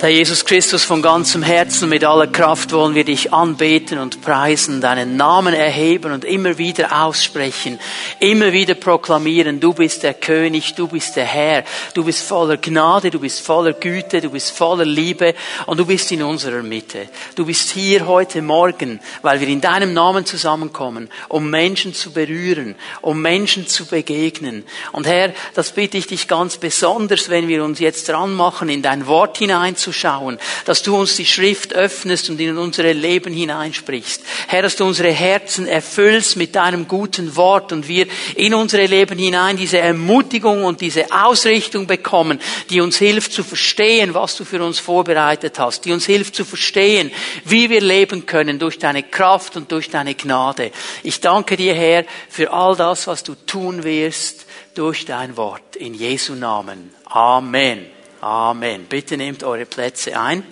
Herr Jesus Christus, von ganzem Herzen, mit aller Kraft wollen wir dich anbeten und preisen, deinen Namen erheben und immer wieder aussprechen, immer wieder proklamieren, du bist der König, du bist der Herr, du bist voller Gnade, du bist voller Güte, du bist voller Liebe und du bist in unserer Mitte. Du bist hier heute Morgen, weil wir in deinem Namen zusammenkommen, um Menschen zu berühren, um Menschen zu begegnen. Und Herr, das bitte ich dich ganz besonders, wenn wir uns jetzt dran machen, in dein Wort hineinzuschauen, anzuschauen, dass du uns die Schrift öffnest und in unsere Leben hineinsprichst. Herr, dass du unsere Herzen erfüllst mit deinem guten Wort und wir in unsere Leben hinein diese Ermutigung und diese Ausrichtung bekommen, die uns hilft zu verstehen, was du für uns vorbereitet hast, die uns hilft zu verstehen, wie wir leben können durch deine Kraft und durch deine Gnade. Ich danke dir, Herr, für all das, was du tun wirst durch dein Wort. In Jesu Namen. Amen. Amen. Bitte nehmt eure Plätze ein.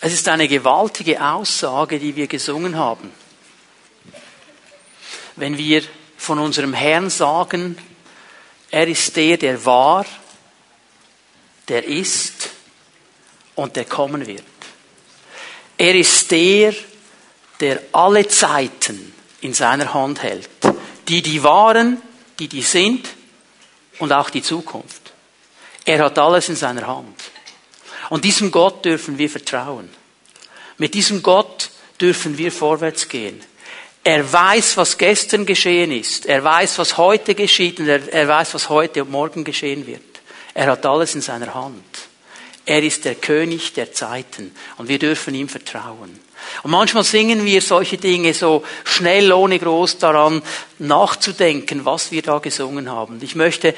Es ist eine gewaltige Aussage, die wir gesungen haben. Wenn wir von unserem Herrn sagen, er ist der, der war, der ist und der kommen wird. Er ist der, der alle Zeiten in seiner Hand hält. Die, die waren, die, die sind und auch die Zukunft. Er hat alles in seiner Hand. Und diesem Gott dürfen wir vertrauen. Mit diesem Gott dürfen wir vorwärts gehen. Er weiß, was gestern geschehen ist. Er weiß, was heute geschieht und er, er weiß, was heute und morgen geschehen wird. Er hat alles in seiner Hand. Er ist der König der Zeiten und wir dürfen ihm vertrauen. Und manchmal singen wir solche Dinge so schnell, ohne groß daran nachzudenken, was wir da gesungen haben. Ich möchte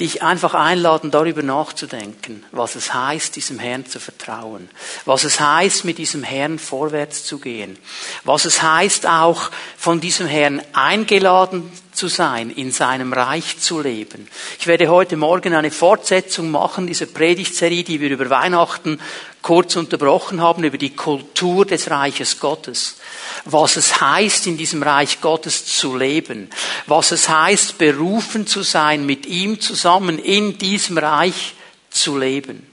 dich einfach einladen, darüber nachzudenken, was es heißt, diesem Herrn zu vertrauen, was es heißt, mit diesem Herrn vorwärts zu gehen, was es heißt auch, von diesem Herrn eingeladen zu sein, in seinem Reich zu leben. Ich werde heute Morgen eine Fortsetzung machen, dieser Predigtserie, die wir über Weihnachten kurz unterbrochen haben, über die Kultur des Reiches Gottes was es heißt, in diesem Reich Gottes zu leben, was es heißt, berufen zu sein, mit ihm zusammen in diesem Reich zu leben.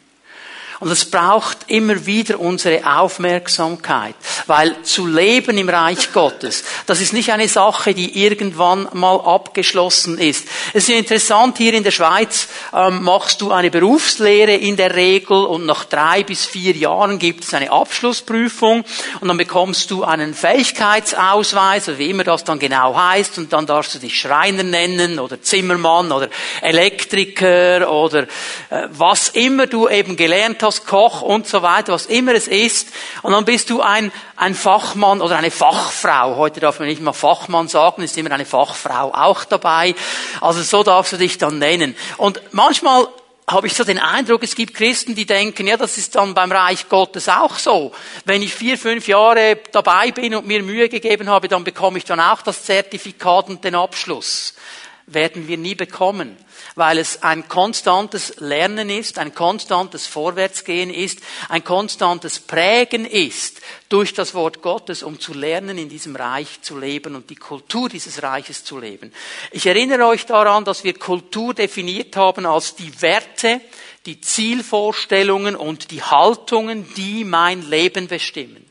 Und es braucht immer wieder unsere Aufmerksamkeit, weil zu leben im Reich Gottes, das ist nicht eine Sache, die irgendwann mal abgeschlossen ist. Es ist interessant, hier in der Schweiz ähm, machst du eine Berufslehre in der Regel und nach drei bis vier Jahren gibt es eine Abschlussprüfung und dann bekommst du einen Fähigkeitsausweis, oder wie immer das dann genau heißt, und dann darfst du dich Schreiner nennen oder Zimmermann oder Elektriker oder äh, was immer du eben gelernt hast, Koch und so weiter, was immer es ist. Und dann bist du ein, ein Fachmann oder eine Fachfrau. Heute darf man nicht mal Fachmann sagen, ist immer eine Fachfrau auch dabei. Also so darfst du dich dann nennen. Und manchmal habe ich so den Eindruck, es gibt Christen, die denken, ja, das ist dann beim Reich Gottes auch so. Wenn ich vier, fünf Jahre dabei bin und mir Mühe gegeben habe, dann bekomme ich dann auch das Zertifikat und den Abschluss. Werden wir nie bekommen weil es ein konstantes Lernen ist, ein konstantes Vorwärtsgehen ist, ein konstantes Prägen ist durch das Wort Gottes, um zu lernen, in diesem Reich zu leben und die Kultur dieses Reiches zu leben. Ich erinnere euch daran, dass wir Kultur definiert haben als die Werte, die Zielvorstellungen und die Haltungen, die mein Leben bestimmen.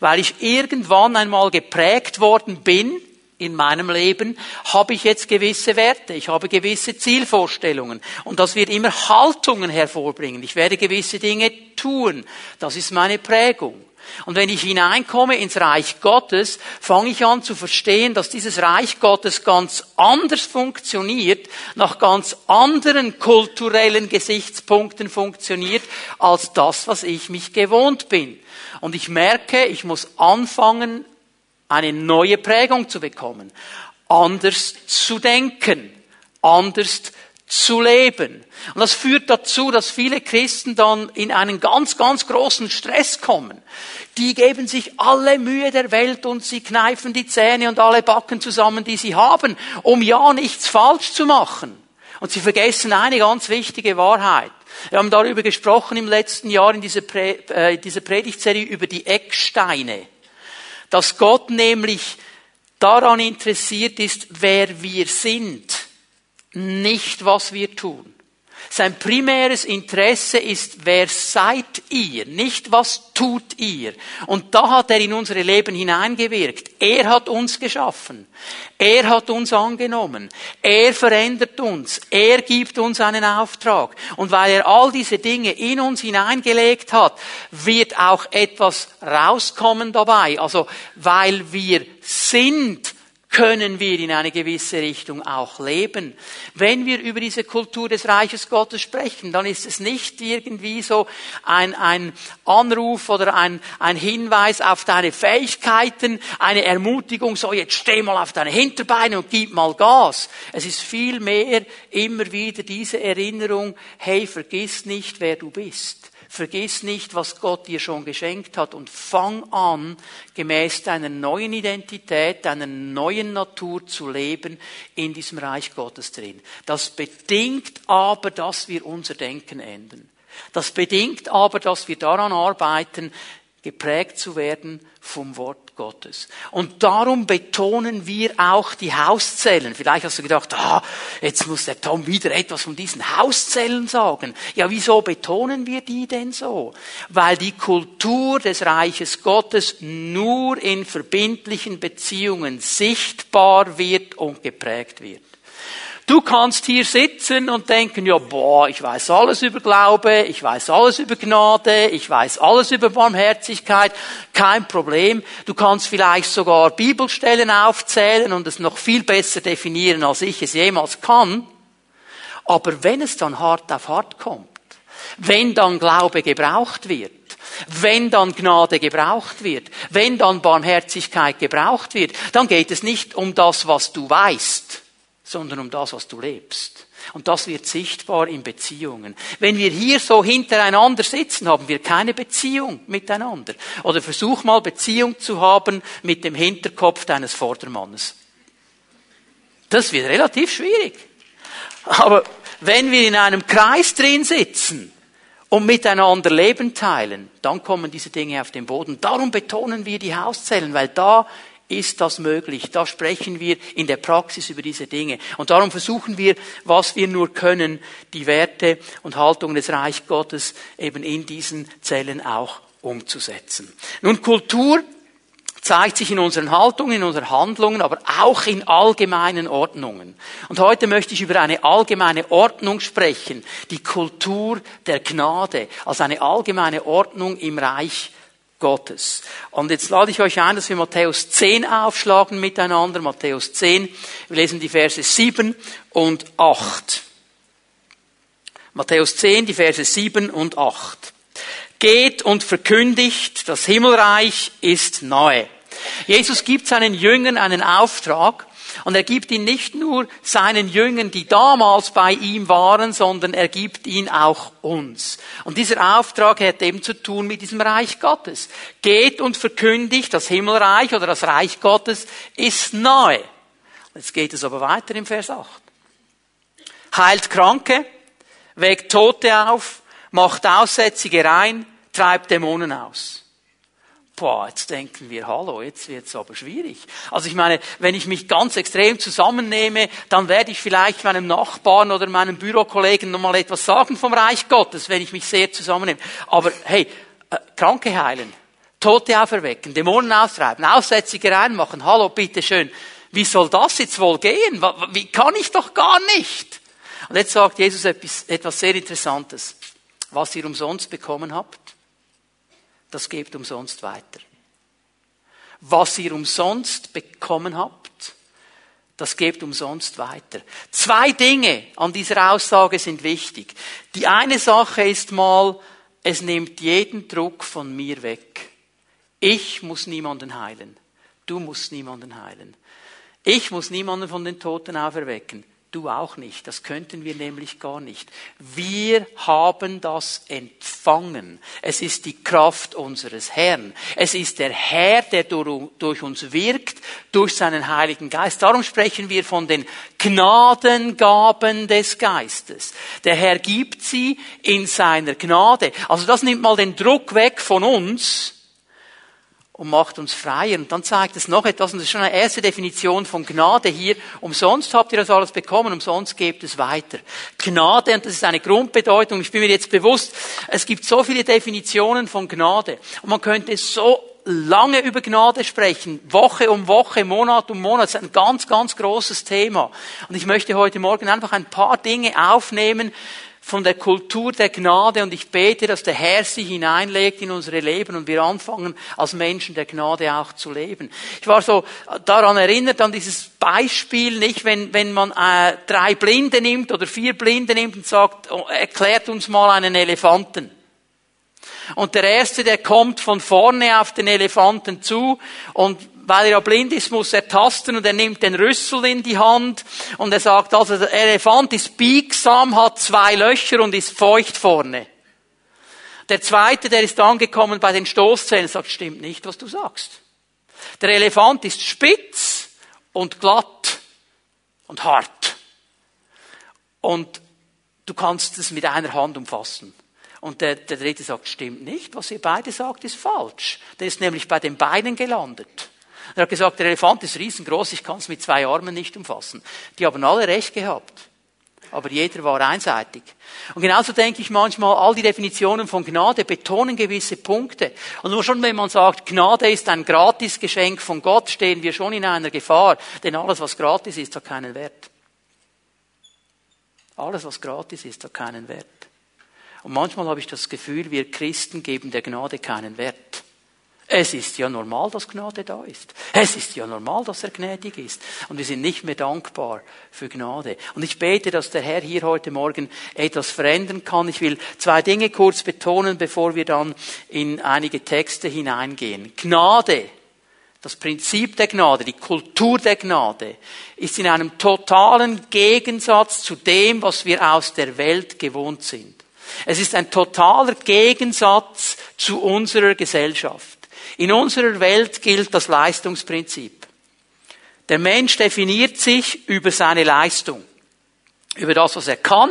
Weil ich irgendwann einmal geprägt worden bin in meinem Leben habe ich jetzt gewisse Werte, ich habe gewisse Zielvorstellungen und das wird immer Haltungen hervorbringen. Ich werde gewisse Dinge tun. Das ist meine Prägung. Und wenn ich hineinkomme ins Reich Gottes, fange ich an zu verstehen, dass dieses Reich Gottes ganz anders funktioniert, nach ganz anderen kulturellen Gesichtspunkten funktioniert, als das, was ich mich gewohnt bin. Und ich merke, ich muss anfangen, eine neue Prägung zu bekommen, anders zu denken, anders zu leben. Und das führt dazu, dass viele Christen dann in einen ganz, ganz großen Stress kommen. Die geben sich alle Mühe der Welt und sie kneifen die Zähne und alle Backen zusammen, die sie haben, um ja nichts falsch zu machen. Und sie vergessen eine ganz wichtige Wahrheit. Wir haben darüber gesprochen im letzten Jahr in dieser, Prä äh, dieser Predigtserie über die Ecksteine dass Gott nämlich daran interessiert ist, wer wir sind, nicht was wir tun. Sein primäres Interesse ist, wer seid ihr, nicht was tut ihr. Und da hat er in unsere Leben hineingewirkt. Er hat uns geschaffen. Er hat uns angenommen. Er verändert uns. Er gibt uns einen Auftrag. Und weil er all diese Dinge in uns hineingelegt hat, wird auch etwas rauskommen dabei. Also, weil wir sind, können wir in eine gewisse Richtung auch leben. Wenn wir über diese Kultur des Reiches Gottes sprechen, dann ist es nicht irgendwie so ein, ein Anruf oder ein, ein Hinweis auf deine Fähigkeiten, eine Ermutigung, so jetzt steh mal auf deine Hinterbeine und gib mal Gas. Es ist vielmehr immer wieder diese Erinnerung, hey, vergiss nicht, wer du bist. Vergiss nicht, was Gott dir schon geschenkt hat und fang an, gemäß deiner neuen Identität, deiner neuen Natur zu leben in diesem Reich Gottes drin. Das bedingt aber, dass wir unser Denken ändern. Das bedingt aber, dass wir daran arbeiten, geprägt zu werden vom Wort Gottes. Und darum betonen wir auch die Hauszellen. Vielleicht hast du gedacht, ah, jetzt muss der Tom wieder etwas von diesen Hauszellen sagen. Ja, wieso betonen wir die denn so? Weil die Kultur des Reiches Gottes nur in verbindlichen Beziehungen sichtbar wird und geprägt wird. Du kannst hier sitzen und denken, ja, boah, ich weiß alles über Glaube, ich weiß alles über Gnade, ich weiß alles über Barmherzigkeit, kein Problem. Du kannst vielleicht sogar Bibelstellen aufzählen und es noch viel besser definieren, als ich es jemals kann. Aber wenn es dann hart auf hart kommt, wenn dann Glaube gebraucht wird, wenn dann Gnade gebraucht wird, wenn dann Barmherzigkeit gebraucht wird, dann geht es nicht um das, was du weißt, sondern um das, was du lebst. Und das wird sichtbar in Beziehungen. Wenn wir hier so hintereinander sitzen, haben wir keine Beziehung miteinander. Oder versuch mal Beziehung zu haben mit dem Hinterkopf deines Vordermannes. Das wird relativ schwierig. Aber wenn wir in einem Kreis drin sitzen und miteinander Leben teilen, dann kommen diese Dinge auf den Boden. Darum betonen wir die Hauszellen, weil da ist das möglich. Da sprechen wir in der Praxis über diese Dinge. Und darum versuchen wir, was wir nur können, die Werte und Haltungen des Reich Gottes eben in diesen Zellen auch umzusetzen. Nun, Kultur zeigt sich in unseren Haltungen, in unseren Handlungen, aber auch in allgemeinen Ordnungen. Und heute möchte ich über eine allgemeine Ordnung sprechen, die Kultur der Gnade, also eine allgemeine Ordnung im Reich Gottes. Und jetzt lade ich euch ein, dass wir Matthäus 10 aufschlagen miteinander. Matthäus 10. Wir lesen die Verse 7 und 8. Matthäus 10, die Verse 7 und 8. Geht und verkündigt, das Himmelreich ist nahe. Jesus gibt seinen Jüngern einen Auftrag, und er gibt ihn nicht nur seinen Jüngern, die damals bei ihm waren, sondern er gibt ihn auch uns. Und dieser Auftrag hat eben zu tun mit diesem Reich Gottes. Geht und verkündigt, das Himmelreich oder das Reich Gottes ist nahe. Jetzt geht es aber weiter im Vers 8. Heilt Kranke, weckt Tote auf, macht Aussätzige rein, treibt Dämonen aus boah, jetzt denken wir, hallo, jetzt wird's aber schwierig. Also ich meine, wenn ich mich ganz extrem zusammennehme, dann werde ich vielleicht meinem Nachbarn oder meinem Bürokollegen nochmal etwas sagen vom Reich Gottes, wenn ich mich sehr zusammennehme. Aber hey, äh, Kranke heilen, Tote auferwecken, Dämonen austreiben, Aussätzige reinmachen, hallo, bitteschön. Wie soll das jetzt wohl gehen? Wie kann ich doch gar nicht? Und jetzt sagt Jesus etwas sehr Interessantes. Was ihr umsonst bekommen habt, das gebt umsonst weiter. Was ihr umsonst bekommen habt, das gebt umsonst weiter. Zwei Dinge an dieser Aussage sind wichtig. Die eine Sache ist mal, es nimmt jeden Druck von mir weg. Ich muss niemanden heilen. Du musst niemanden heilen. Ich muss niemanden von den Toten auferwecken. Du auch nicht. Das könnten wir nämlich gar nicht. Wir haben das empfangen. Es ist die Kraft unseres Herrn. Es ist der Herr, der durch uns wirkt, durch seinen Heiligen Geist. Darum sprechen wir von den Gnadengaben des Geistes. Der Herr gibt sie in seiner Gnade. Also das nimmt mal den Druck weg von uns, und macht uns freier. Und dann zeigt es noch etwas, und das ist schon eine erste Definition von Gnade hier. Umsonst habt ihr das alles bekommen, umsonst gebt es weiter. Gnade, und das ist eine Grundbedeutung, ich bin mir jetzt bewusst, es gibt so viele Definitionen von Gnade. Und man könnte so lange über Gnade sprechen, Woche um Woche, Monat um Monat. Das ist ein ganz, ganz großes Thema. Und ich möchte heute Morgen einfach ein paar Dinge aufnehmen, von der Kultur der Gnade und ich bete, dass der Herr sie hineinlegt in unsere Leben und wir anfangen, als Menschen der Gnade auch zu leben. Ich war so daran erinnert, an dieses Beispiel, nicht, wenn, wenn man äh, drei Blinde nimmt oder vier Blinde nimmt und sagt, oh, erklärt uns mal einen Elefanten. Und der Erste, der kommt von vorne auf den Elefanten zu und weil er ja blind ist, muss er tasten und er nimmt den Rüssel in die Hand und er sagt, also der Elefant ist biegsam, hat zwei Löcher und ist feucht vorne. Der Zweite, der ist angekommen bei den Stoßzähnen, sagt, stimmt nicht, was du sagst. Der Elefant ist spitz und glatt und hart. Und du kannst es mit einer Hand umfassen. Und der, der dritte sagt, stimmt nicht, was ihr beide sagt, ist falsch. Der ist nämlich bei den Beinen gelandet. Er hat gesagt, der Elefant ist riesengroß, ich kann es mit zwei Armen nicht umfassen. Die haben alle recht gehabt. Aber jeder war einseitig. Und genauso denke ich manchmal, all die Definitionen von Gnade betonen gewisse Punkte. Und nur schon wenn man sagt, Gnade ist ein Gratisgeschenk von Gott, stehen wir schon in einer Gefahr. Denn alles, was gratis ist, hat keinen Wert. Alles, was gratis ist, hat keinen Wert. Und manchmal habe ich das Gefühl, wir Christen geben der Gnade keinen Wert. Es ist ja normal, dass Gnade da ist. Es ist ja normal, dass er gnädig ist. Und wir sind nicht mehr dankbar für Gnade. Und ich bete, dass der Herr hier heute Morgen etwas verändern kann. Ich will zwei Dinge kurz betonen, bevor wir dann in einige Texte hineingehen. Gnade, das Prinzip der Gnade, die Kultur der Gnade, ist in einem totalen Gegensatz zu dem, was wir aus der Welt gewohnt sind. Es ist ein totaler Gegensatz zu unserer Gesellschaft. In unserer Welt gilt das Leistungsprinzip. Der Mensch definiert sich über seine Leistung, über das, was er kann,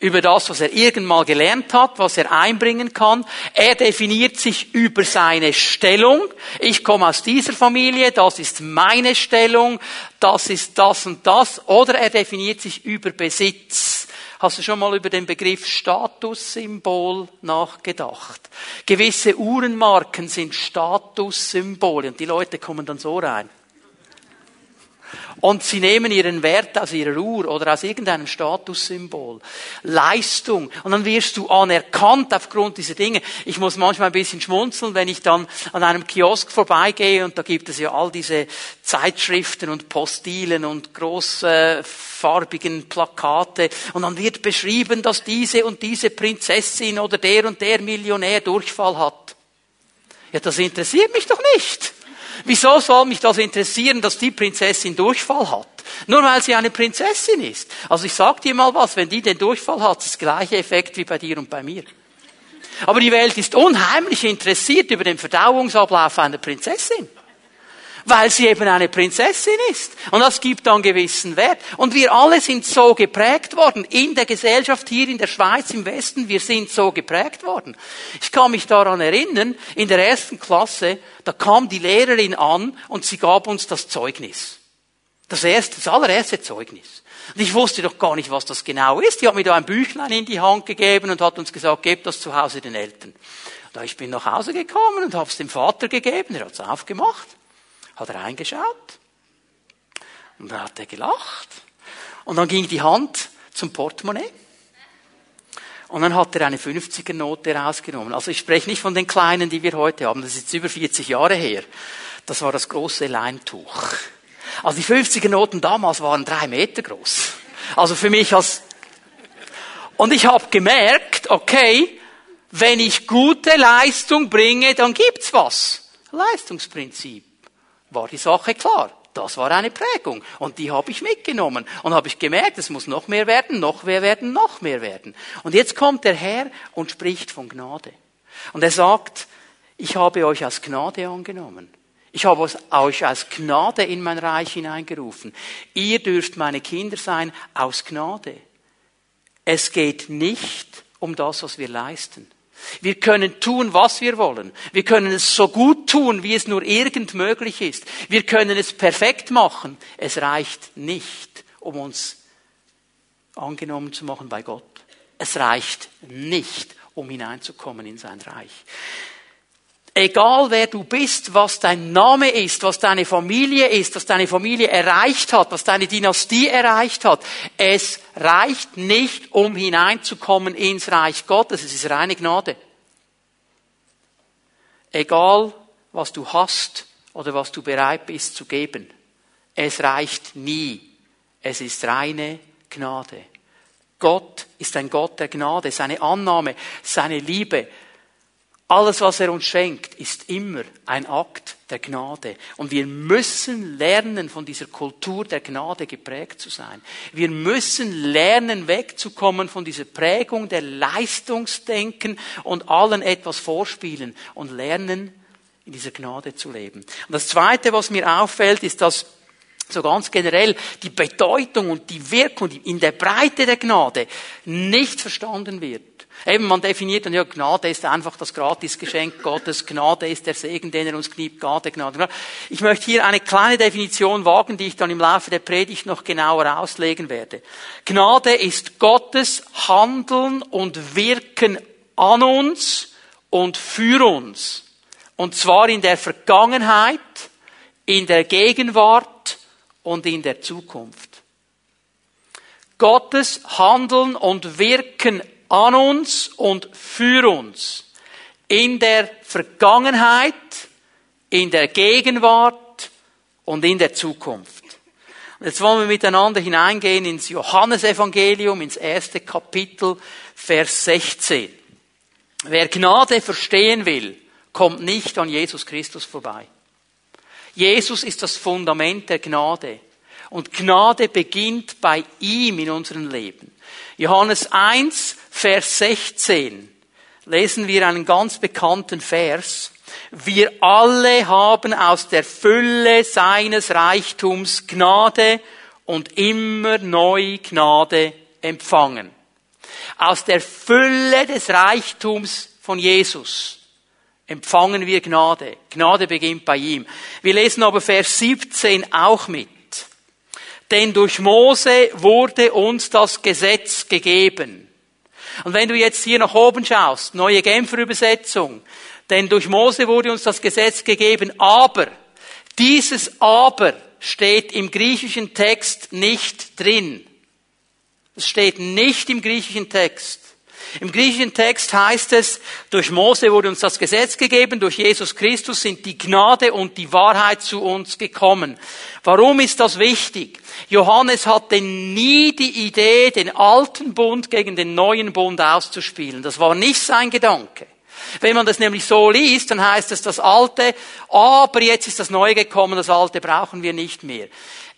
über das, was er irgendwann gelernt hat, was er einbringen kann. Er definiert sich über seine Stellung. Ich komme aus dieser Familie, das ist meine Stellung, das ist das und das. Oder er definiert sich über Besitz. Hast du schon mal über den Begriff Statussymbol nachgedacht? Gewisse Uhrenmarken sind Statussymbole und die Leute kommen dann so rein. Und sie nehmen ihren Wert aus ihrer Uhr oder aus irgendeinem Statussymbol. Leistung. Und dann wirst du anerkannt aufgrund dieser Dinge. Ich muss manchmal ein bisschen schmunzeln, wenn ich dann an einem Kiosk vorbeigehe und da gibt es ja all diese Zeitschriften und Postilen und großfarbigen Plakate und dann wird beschrieben, dass diese und diese Prinzessin oder der und der Millionär Durchfall hat. Ja, das interessiert mich doch nicht. Wieso soll mich das interessieren, dass die Prinzessin Durchfall hat? Nur weil sie eine Prinzessin ist. Also ich sag dir mal was, wenn die den Durchfall hat, ist das gleiche Effekt wie bei dir und bei mir. Aber die Welt ist unheimlich interessiert über den Verdauungsablauf einer Prinzessin weil sie eben eine Prinzessin ist. Und das gibt dann gewissen Wert. Und wir alle sind so geprägt worden. In der Gesellschaft hier in der Schweiz im Westen, wir sind so geprägt worden. Ich kann mich daran erinnern, in der ersten Klasse, da kam die Lehrerin an und sie gab uns das Zeugnis. Das erste, das allererste Zeugnis. Und ich wusste doch gar nicht, was das genau ist. Die hat mir da ein Büchlein in die Hand gegeben und hat uns gesagt, gebt das zu Hause den Eltern. Da ich bin nach Hause gekommen und habe es dem Vater gegeben, er hat es aufgemacht hat er reingeschaut und dann hat er gelacht und dann ging die Hand zum Portemonnaie und dann hat er eine 50er Note rausgenommen. Also ich spreche nicht von den kleinen, die wir heute haben, das ist jetzt über 40 Jahre her. Das war das große Leintuch. Also die 50er Noten damals waren drei Meter groß. Also für mich als und ich habe gemerkt, okay, wenn ich gute Leistung bringe, dann gibt's was. Leistungsprinzip war die Sache klar. Das war eine Prägung. Und die habe ich mitgenommen. Und habe ich gemerkt, es muss noch mehr werden, noch mehr werden, noch mehr werden. Und jetzt kommt der Herr und spricht von Gnade. Und er sagt, ich habe euch aus Gnade angenommen. Ich habe euch aus Gnade in mein Reich hineingerufen. Ihr dürft meine Kinder sein aus Gnade. Es geht nicht um das, was wir leisten. Wir können tun, was wir wollen. Wir können es so gut tun, wie es nur irgend möglich ist. Wir können es perfekt machen. Es reicht nicht, um uns angenommen zu machen bei Gott. Es reicht nicht, um hineinzukommen in sein Reich. Egal wer du bist, was dein Name ist, was deine Familie ist, was deine Familie erreicht hat, was deine Dynastie erreicht hat, es reicht nicht, um hineinzukommen ins Reich Gottes. Es ist reine Gnade. Egal, was du hast oder was du bereit bist zu geben, es reicht nie. Es ist reine Gnade. Gott ist ein Gott der Gnade. Seine Annahme, seine Liebe, alles, was er uns schenkt, ist immer ein Akt der Gnade. Und wir müssen lernen, von dieser Kultur der Gnade geprägt zu sein. Wir müssen lernen, wegzukommen von dieser Prägung der Leistungsdenken und allen etwas vorspielen und lernen, in dieser Gnade zu leben. Und das Zweite, was mir auffällt, ist, dass so ganz generell die Bedeutung und die Wirkung in der Breite der Gnade nicht verstanden wird. Eben, man definiert dann, ja, Gnade ist einfach das Gratisgeschenk Gottes, Gnade ist der Segen, den er uns gibt, Gnade, Gnade, Gnade. Ich möchte hier eine kleine Definition wagen, die ich dann im Laufe der Predigt noch genauer auslegen werde. Gnade ist Gottes Handeln und Wirken an uns und für uns. Und zwar in der Vergangenheit, in der Gegenwart und in der Zukunft. Gottes Handeln und Wirken an uns und für uns. In der Vergangenheit, in der Gegenwart und in der Zukunft. Jetzt wollen wir miteinander hineingehen ins Johannesevangelium, ins erste Kapitel, Vers 16. Wer Gnade verstehen will, kommt nicht an Jesus Christus vorbei. Jesus ist das Fundament der Gnade. Und Gnade beginnt bei ihm in unserem Leben. Johannes 1, Vers 16 lesen wir einen ganz bekannten Vers. Wir alle haben aus der Fülle seines Reichtums Gnade und immer neu Gnade empfangen. Aus der Fülle des Reichtums von Jesus empfangen wir Gnade. Gnade beginnt bei ihm. Wir lesen aber Vers 17 auch mit. Denn durch Mose wurde uns das Gesetz gegeben. Und wenn du jetzt hier nach oben schaust, neue Genfer Übersetzung, denn durch Mose wurde uns das Gesetz gegeben, aber dieses aber steht im griechischen Text nicht drin. Es steht nicht im griechischen Text. Im griechischen Text heißt es, durch Mose wurde uns das Gesetz gegeben, durch Jesus Christus sind die Gnade und die Wahrheit zu uns gekommen. Warum ist das wichtig? Johannes hatte nie die Idee, den alten Bund gegen den neuen Bund auszuspielen. Das war nicht sein Gedanke. Wenn man das nämlich so liest, dann heißt es das Alte, aber jetzt ist das Neue gekommen, das Alte brauchen wir nicht mehr.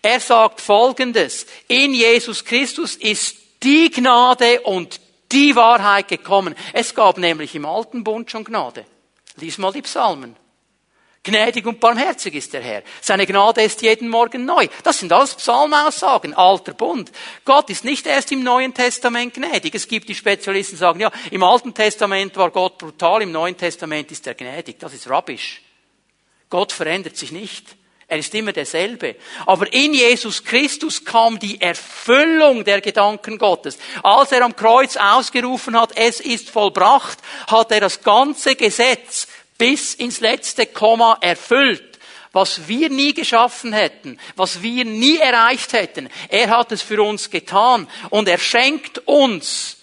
Er sagt Folgendes, in Jesus Christus ist die Gnade und die Wahrheit gekommen. Es gab nämlich im alten Bund schon Gnade. Lies mal die Psalmen. Gnädig und barmherzig ist der Herr. Seine Gnade ist jeden Morgen neu. Das sind alles Psalmaussagen, alter Bund. Gott ist nicht erst im Neuen Testament gnädig. Es gibt die Spezialisten, die sagen, ja, im Alten Testament war Gott brutal, im Neuen Testament ist er gnädig. Das ist Rubbish. Gott verändert sich nicht. Er ist immer derselbe. Aber in Jesus Christus kam die Erfüllung der Gedanken Gottes. Als er am Kreuz ausgerufen hat, es ist vollbracht, hat er das ganze Gesetz bis ins letzte Komma erfüllt. Was wir nie geschaffen hätten, was wir nie erreicht hätten, er hat es für uns getan. Und er schenkt uns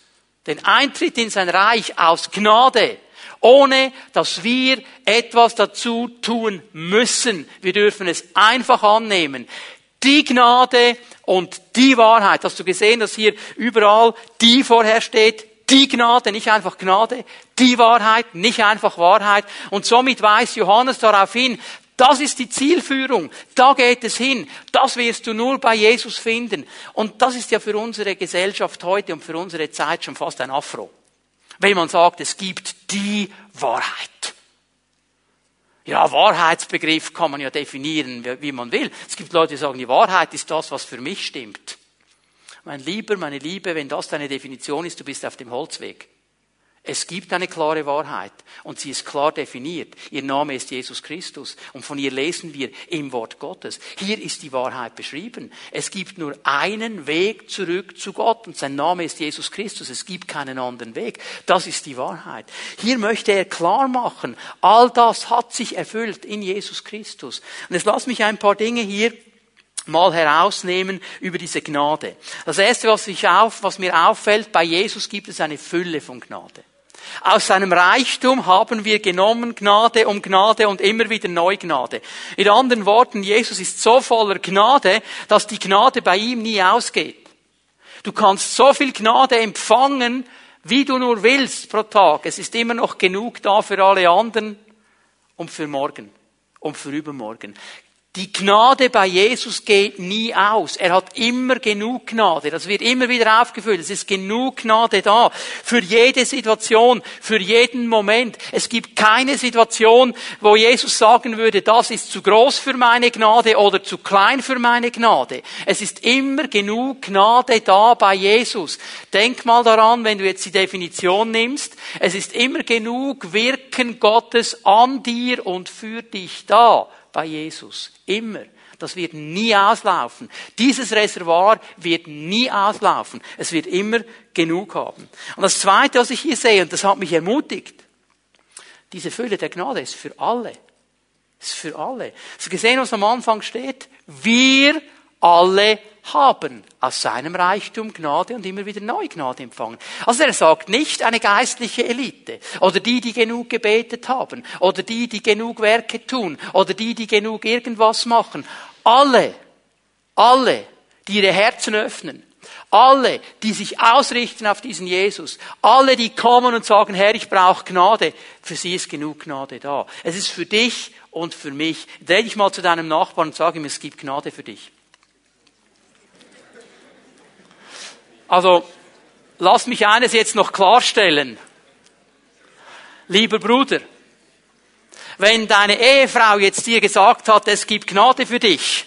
den Eintritt in sein Reich aus Gnade ohne dass wir etwas dazu tun müssen. Wir dürfen es einfach annehmen. Die Gnade und die Wahrheit. Hast du gesehen, dass hier überall die vorher steht? Die Gnade, nicht einfach Gnade. Die Wahrheit, nicht einfach Wahrheit. Und somit weist Johannes darauf hin, das ist die Zielführung. Da geht es hin. Das wirst du nur bei Jesus finden. Und das ist ja für unsere Gesellschaft heute und für unsere Zeit schon fast ein Afro wenn man sagt, es gibt die Wahrheit. Ja, Wahrheitsbegriff kann man ja definieren, wie man will. Es gibt Leute, die sagen, die Wahrheit ist das, was für mich stimmt. Mein Lieber, meine Liebe, wenn das deine Definition ist, du bist auf dem Holzweg. Es gibt eine klare Wahrheit und sie ist klar definiert. Ihr Name ist Jesus Christus und von ihr lesen wir im Wort Gottes. Hier ist die Wahrheit beschrieben. Es gibt nur einen Weg zurück zu Gott und sein Name ist Jesus Christus. Es gibt keinen anderen Weg. Das ist die Wahrheit. Hier möchte er klar machen, all das hat sich erfüllt in Jesus Christus. Und jetzt lass mich ein paar Dinge hier mal herausnehmen über diese Gnade. Das erste, was, ich auf, was mir auffällt, bei Jesus gibt es eine Fülle von Gnade. Aus seinem Reichtum haben wir genommen Gnade um Gnade und immer wieder Neugnade. In anderen Worten, Jesus ist so voller Gnade, dass die Gnade bei ihm nie ausgeht. Du kannst so viel Gnade empfangen, wie du nur willst pro Tag. Es ist immer noch genug da für alle anderen und für morgen und für übermorgen. Die Gnade bei Jesus geht nie aus. Er hat immer genug Gnade. Das wird immer wieder aufgefüllt. Es ist genug Gnade da. Für jede Situation, für jeden Moment. Es gibt keine Situation, wo Jesus sagen würde, das ist zu groß für meine Gnade oder zu klein für meine Gnade. Es ist immer genug Gnade da bei Jesus. Denk mal daran, wenn du jetzt die Definition nimmst. Es ist immer genug Wirken Gottes an dir und für dich da bei Jesus. Immer. Das wird nie auslaufen. Dieses Reservoir wird nie auslaufen. Es wird immer genug haben. Und das Zweite, was ich hier sehe, und das hat mich ermutigt, diese Fülle der Gnade ist für alle. Ist für alle. Hast du gesehen, was am Anfang steht? Wir alle haben aus seinem Reichtum Gnade und immer wieder neue Gnade empfangen. Also er sagt nicht eine geistliche Elite oder die, die genug gebetet haben oder die, die genug Werke tun oder die, die genug irgendwas machen. Alle, alle, die ihre Herzen öffnen, alle, die sich ausrichten auf diesen Jesus, alle, die kommen und sagen, Herr, ich brauche Gnade, für sie ist genug Gnade da. Es ist für dich und für mich. Dreh dich mal zu deinem Nachbarn und sag ihm, es gibt Gnade für dich. Also, lass mich eines jetzt noch klarstellen. Lieber Bruder, wenn deine Ehefrau jetzt dir gesagt hat, es gibt Gnade für dich,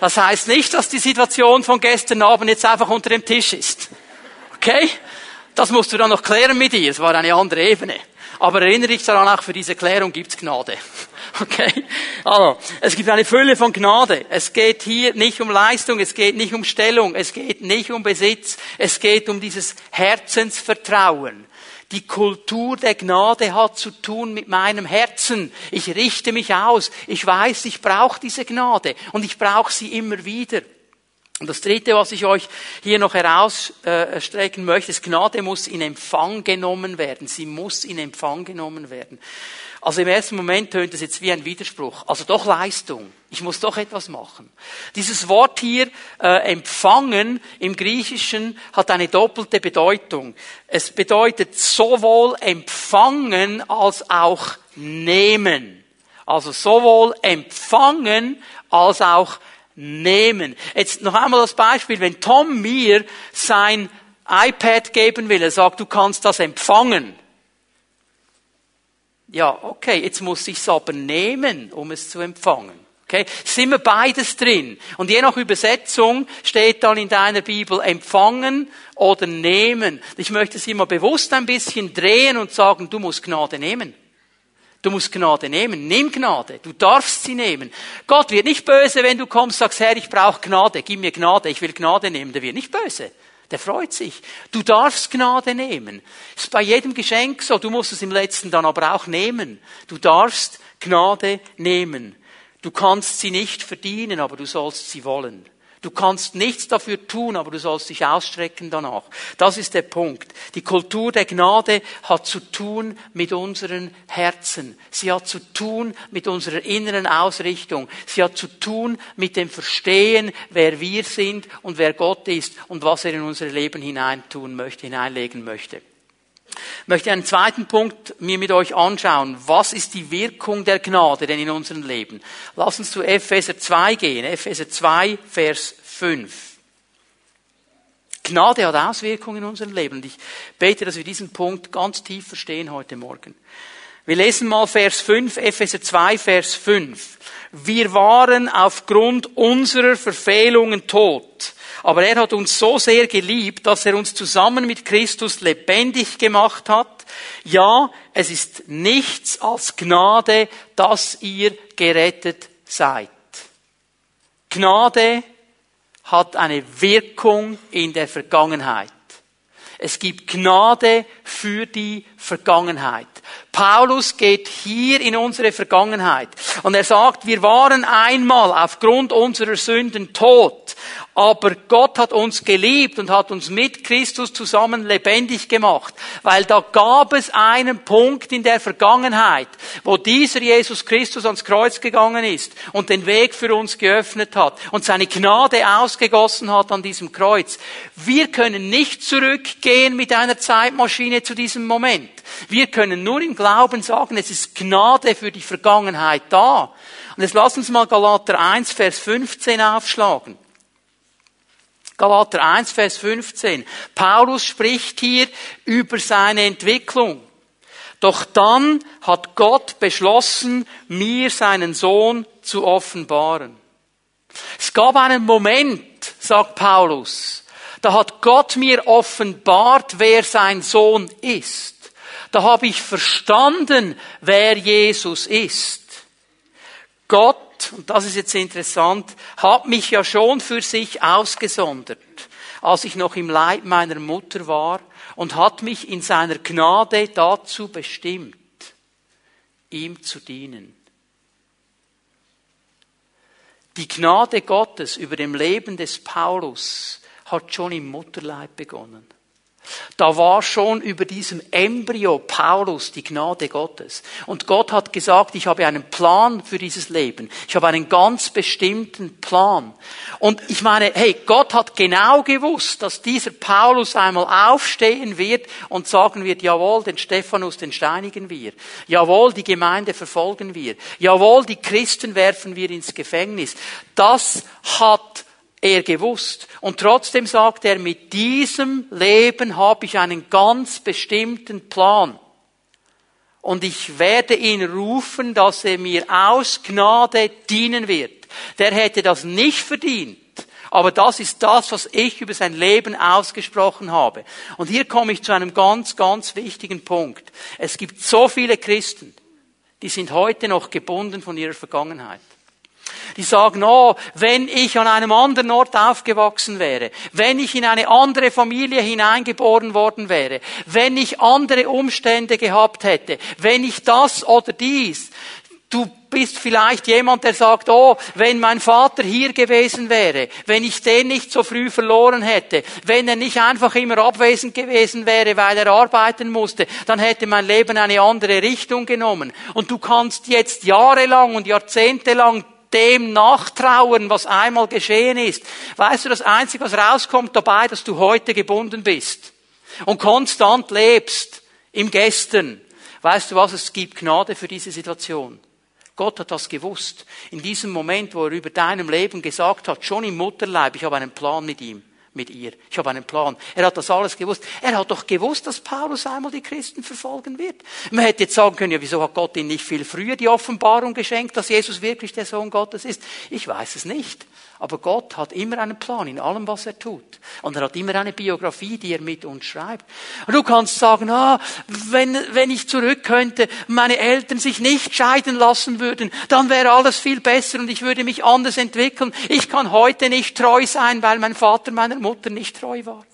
das heißt nicht, dass die Situation von gestern Abend jetzt einfach unter dem Tisch ist. Okay? Das musst du dann noch klären mit ihr. Es war eine andere Ebene. Aber erinnere dich daran, auch für diese Klärung gibt's Gnade. Okay? Also, es gibt eine Fülle von Gnade. Es geht hier nicht um Leistung, es geht nicht um Stellung, es geht nicht um Besitz, es geht um dieses Herzensvertrauen. Die Kultur der Gnade hat zu tun mit meinem Herzen. Ich richte mich aus. Ich weiß, ich brauche diese Gnade und ich brauche sie immer wieder. Und das Dritte, was ich euch hier noch herausstrecken möchte, ist, Gnade muss in Empfang genommen werden. Sie muss in Empfang genommen werden. Also im ersten Moment tönt es jetzt wie ein Widerspruch. Also doch Leistung. Ich muss doch etwas machen. Dieses Wort hier, äh, empfangen, im Griechischen hat eine doppelte Bedeutung. Es bedeutet sowohl empfangen als auch nehmen. Also sowohl empfangen als auch nehmen. Jetzt noch einmal das Beispiel, wenn Tom mir sein iPad geben will, er sagt, du kannst das empfangen ja, okay, jetzt muss ich es aber nehmen, um es zu empfangen. Okay, ist immer beides drin. Und je nach Übersetzung steht dann in deiner Bibel empfangen oder nehmen. Ich möchte es immer bewusst ein bisschen drehen und sagen, du musst Gnade nehmen. Du musst Gnade nehmen. Nimm Gnade. Du darfst sie nehmen. Gott wird nicht böse, wenn du kommst, sagst, Herr, ich brauche Gnade. Gib mir Gnade. Ich will Gnade nehmen. Der wird nicht böse. Der freut sich. Du darfst Gnade nehmen. Ist bei jedem Geschenk so. Du musst es im letzten dann aber auch nehmen. Du darfst Gnade nehmen. Du kannst sie nicht verdienen, aber du sollst sie wollen. Du kannst nichts dafür tun, aber du sollst dich ausstrecken danach. Das ist der Punkt. Die Kultur der Gnade hat zu tun mit unseren Herzen. Sie hat zu tun mit unserer inneren Ausrichtung. Sie hat zu tun mit dem Verstehen, wer wir sind und wer Gott ist und was er in unser Leben hineintun möchte, hineinlegen möchte. Ich möchte einen zweiten Punkt mir mit euch anschauen. Was ist die Wirkung der Gnade denn in unserem Leben? Lass uns zu Epheser 2 gehen. Epheser 2, Vers 5. Gnade hat Auswirkungen in unserem Leben. Und ich bete, dass wir diesen Punkt ganz tief verstehen heute Morgen. Wir lesen mal Vers 5, Epheser 2, Vers 5. Wir waren aufgrund unserer Verfehlungen tot aber er hat uns so sehr geliebt, dass er uns zusammen mit Christus lebendig gemacht hat. Ja, es ist nichts als Gnade, dass ihr gerettet seid. Gnade hat eine Wirkung in der Vergangenheit. Es gibt Gnade für die Vergangenheit. Paulus geht hier in unsere Vergangenheit. Und er sagt, wir waren einmal aufgrund unserer Sünden tot, aber Gott hat uns geliebt und hat uns mit Christus zusammen lebendig gemacht, weil da gab es einen Punkt in der Vergangenheit, wo dieser Jesus Christus ans Kreuz gegangen ist und den Weg für uns geöffnet hat und seine Gnade ausgegossen hat an diesem Kreuz. Wir können nicht zurückgehen mit einer Zeitmaschine zu diesem Moment. Wir können nur im Glauben sagen, es ist Gnade für die Vergangenheit da. Und jetzt lass uns mal Galater 1, Vers 15 aufschlagen. Galater 1, Vers 15. Paulus spricht hier über seine Entwicklung. Doch dann hat Gott beschlossen, mir seinen Sohn zu offenbaren. Es gab einen Moment, sagt Paulus, da hat Gott mir offenbart, wer sein Sohn ist. Da habe ich verstanden, wer Jesus ist. Und das ist jetzt interessant, hat mich ja schon für sich ausgesondert, als ich noch im Leib meiner Mutter war und hat mich in seiner Gnade dazu bestimmt, ihm zu dienen. Die Gnade Gottes über dem Leben des Paulus hat schon im Mutterleib begonnen. Da war schon über diesem Embryo Paulus die Gnade Gottes. Und Gott hat gesagt, ich habe einen Plan für dieses Leben. Ich habe einen ganz bestimmten Plan. Und ich meine, hey, Gott hat genau gewusst, dass dieser Paulus einmal aufstehen wird und sagen wird, jawohl, den Stephanus, den steinigen wir. Jawohl, die Gemeinde verfolgen wir. Jawohl, die Christen werfen wir ins Gefängnis. Das hat er gewusst. Und trotzdem sagt er, mit diesem Leben habe ich einen ganz bestimmten Plan. Und ich werde ihn rufen, dass er mir aus Gnade dienen wird. Der hätte das nicht verdient. Aber das ist das, was ich über sein Leben ausgesprochen habe. Und hier komme ich zu einem ganz, ganz wichtigen Punkt. Es gibt so viele Christen, die sind heute noch gebunden von ihrer Vergangenheit. Die sagen, oh, wenn ich an einem anderen Ort aufgewachsen wäre, wenn ich in eine andere Familie hineingeboren worden wäre, wenn ich andere Umstände gehabt hätte, wenn ich das oder dies, Du bist vielleicht jemand, der sagt, oh, wenn mein Vater hier gewesen wäre, wenn ich den nicht so früh verloren hätte, wenn er nicht einfach immer abwesend gewesen wäre, weil er arbeiten musste, dann hätte mein Leben eine andere Richtung genommen. Und du kannst jetzt jahrelang und jahrzehntelang dem nachtrauern, was einmal geschehen ist. Weißt du, das Einzige, was rauskommt dabei, dass du heute gebunden bist und konstant lebst im Gestern. Weißt du was, es gibt Gnade für diese Situation. Gott hat das gewusst. In diesem Moment, wo er über deinem Leben gesagt hat, schon im Mutterleib, ich habe einen Plan mit ihm mit ihr. Ich habe einen Plan. Er hat das alles gewusst. Er hat doch gewusst, dass Paulus einmal die Christen verfolgen wird. Man hätte jetzt sagen können, ja, wieso hat Gott ihm nicht viel früher die Offenbarung geschenkt, dass Jesus wirklich der Sohn Gottes ist? Ich weiß es nicht. Aber Gott hat immer einen Plan in allem, was er tut. Und er hat immer eine Biografie, die er mit uns schreibt. Und du kannst sagen, ah, wenn, wenn ich zurück könnte, meine Eltern sich nicht scheiden lassen würden, dann wäre alles viel besser und ich würde mich anders entwickeln. Ich kann heute nicht treu sein, weil mein Vater meiner Mutter nicht treu war.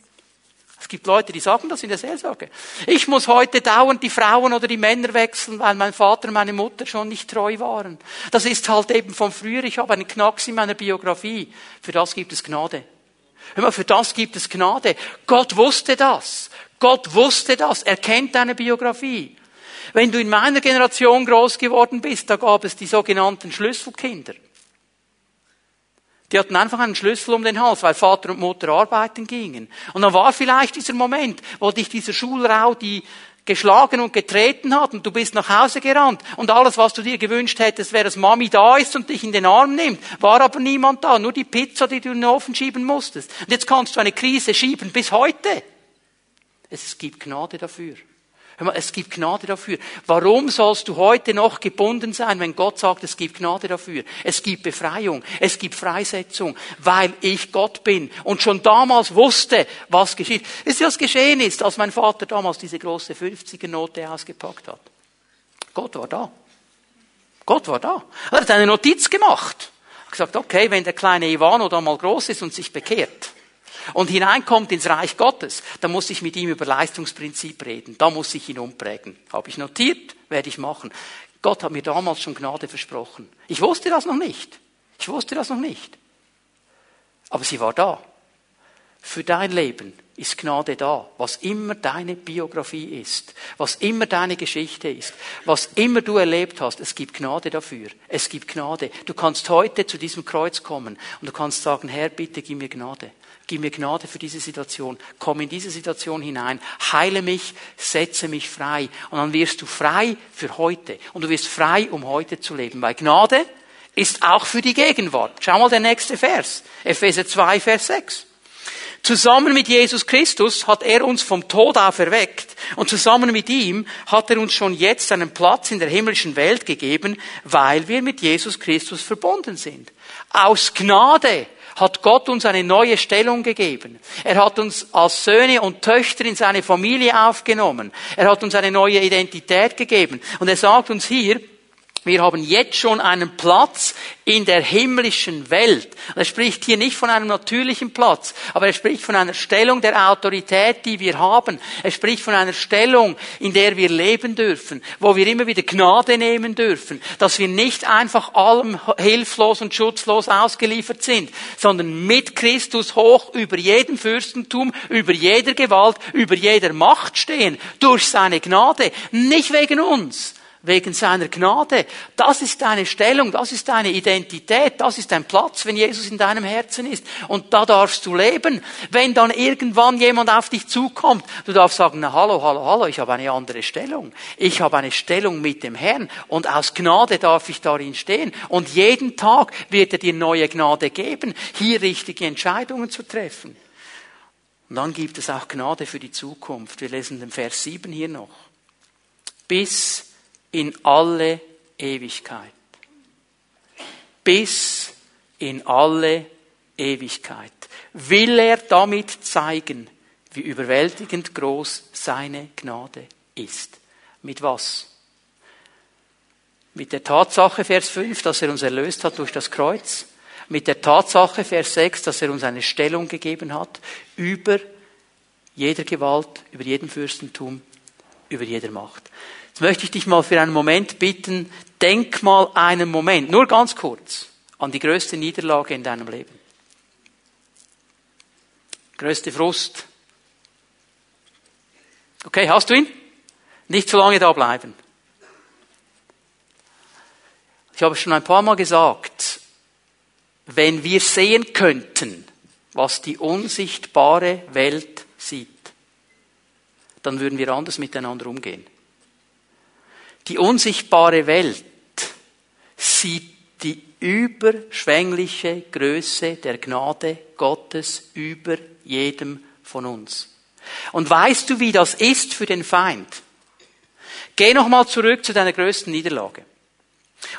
Es gibt Leute, die sagen das in der Seelsorge. Ich muss heute dauernd die Frauen oder die Männer wechseln, weil mein Vater und meine Mutter schon nicht treu waren. Das ist halt eben von früher. Ich habe einen Knacks in meiner Biografie. Für das gibt es Gnade. Hör mal, für das gibt es Gnade. Gott wusste das. Gott wusste das. Er kennt deine Biografie. Wenn du in meiner Generation groß geworden bist, da gab es die sogenannten Schlüsselkinder. Die hatten einfach einen Schlüssel um den Hals, weil Vater und Mutter arbeiten gingen. Und dann war vielleicht dieser Moment, wo dich dieser Schulrau die geschlagen und getreten hat und du bist nach Hause gerannt und alles, was du dir gewünscht hättest, wäre, dass Mami da ist und dich in den Arm nimmt. War aber niemand da, nur die Pizza, die du in den Ofen schieben musstest. Und jetzt kannst du eine Krise schieben bis heute. Es gibt Gnade dafür. Hör mal, es gibt Gnade dafür. Warum sollst du heute noch gebunden sein, wenn Gott sagt, es gibt Gnade dafür? Es gibt Befreiung, es gibt Freisetzung, weil ich Gott bin und schon damals wusste, was geschieht. Ist was geschehen ist, als mein Vater damals diese große 50er-Note ausgepackt hat. Gott war da. Gott war da. Er hat eine Notiz gemacht. Er hat gesagt, okay, wenn der kleine Ivano da mal groß ist und sich bekehrt, und hineinkommt ins Reich Gottes, dann muss ich mit ihm über Leistungsprinzip reden. Da muss ich ihn umprägen. Habe ich notiert, werde ich machen. Gott hat mir damals schon Gnade versprochen. Ich wusste das noch nicht. Ich wusste das noch nicht. Aber sie war da. Für dein Leben ist Gnade da. Was immer deine Biografie ist, was immer deine Geschichte ist, was immer du erlebt hast, es gibt Gnade dafür. Es gibt Gnade. Du kannst heute zu diesem Kreuz kommen und du kannst sagen, Herr, bitte gib mir Gnade. Gib mir Gnade für diese Situation. Komm in diese Situation hinein. Heile mich, setze mich frei. Und dann wirst du frei für heute. Und du wirst frei, um heute zu leben. Weil Gnade ist auch für die Gegenwart. Schau mal der nächste Vers. Epheser 2, Vers 6. Zusammen mit Jesus Christus hat er uns vom Tod auferweckt und zusammen mit ihm hat er uns schon jetzt einen Platz in der himmlischen Welt gegeben, weil wir mit Jesus Christus verbunden sind. Aus Gnade hat Gott uns eine neue Stellung gegeben. Er hat uns als Söhne und Töchter in seine Familie aufgenommen. Er hat uns eine neue Identität gegeben. Und er sagt uns hier, wir haben jetzt schon einen Platz in der himmlischen Welt. Er spricht hier nicht von einem natürlichen Platz, aber er spricht von einer Stellung der Autorität, die wir haben. Er spricht von einer Stellung, in der wir leben dürfen, wo wir immer wieder Gnade nehmen dürfen, dass wir nicht einfach allem hilflos und schutzlos ausgeliefert sind, sondern mit Christus hoch über jedem Fürstentum, über jeder Gewalt, über jeder Macht stehen, durch seine Gnade, nicht wegen uns, wegen seiner Gnade. Das ist deine Stellung, das ist deine Identität, das ist dein Platz, wenn Jesus in deinem Herzen ist. Und da darfst du leben. Wenn dann irgendwann jemand auf dich zukommt, du darfst sagen, na hallo, hallo, hallo, ich habe eine andere Stellung. Ich habe eine Stellung mit dem Herrn und aus Gnade darf ich darin stehen. Und jeden Tag wird er dir neue Gnade geben, hier richtige Entscheidungen zu treffen. Und dann gibt es auch Gnade für die Zukunft. Wir lesen den Vers 7 hier noch. Bis in alle Ewigkeit. Bis in alle Ewigkeit. Will er damit zeigen, wie überwältigend groß seine Gnade ist. Mit was? Mit der Tatsache, Vers 5, dass er uns erlöst hat durch das Kreuz. Mit der Tatsache, Vers 6, dass er uns eine Stellung gegeben hat über jeder Gewalt, über jedem Fürstentum, über jeder Macht. Jetzt möchte ich dich mal für einen Moment bitten, denk mal einen Moment, nur ganz kurz, an die größte Niederlage in deinem Leben. Größte Frust. Okay, hast du ihn? Nicht zu lange da bleiben. Ich habe schon ein paar Mal gesagt, wenn wir sehen könnten, was die unsichtbare Welt sieht, dann würden wir anders miteinander umgehen. Die unsichtbare Welt sieht die überschwängliche Größe der Gnade Gottes über jedem von uns. Und weißt du, wie das ist für den Feind? Geh nochmal zurück zu deiner größten Niederlage.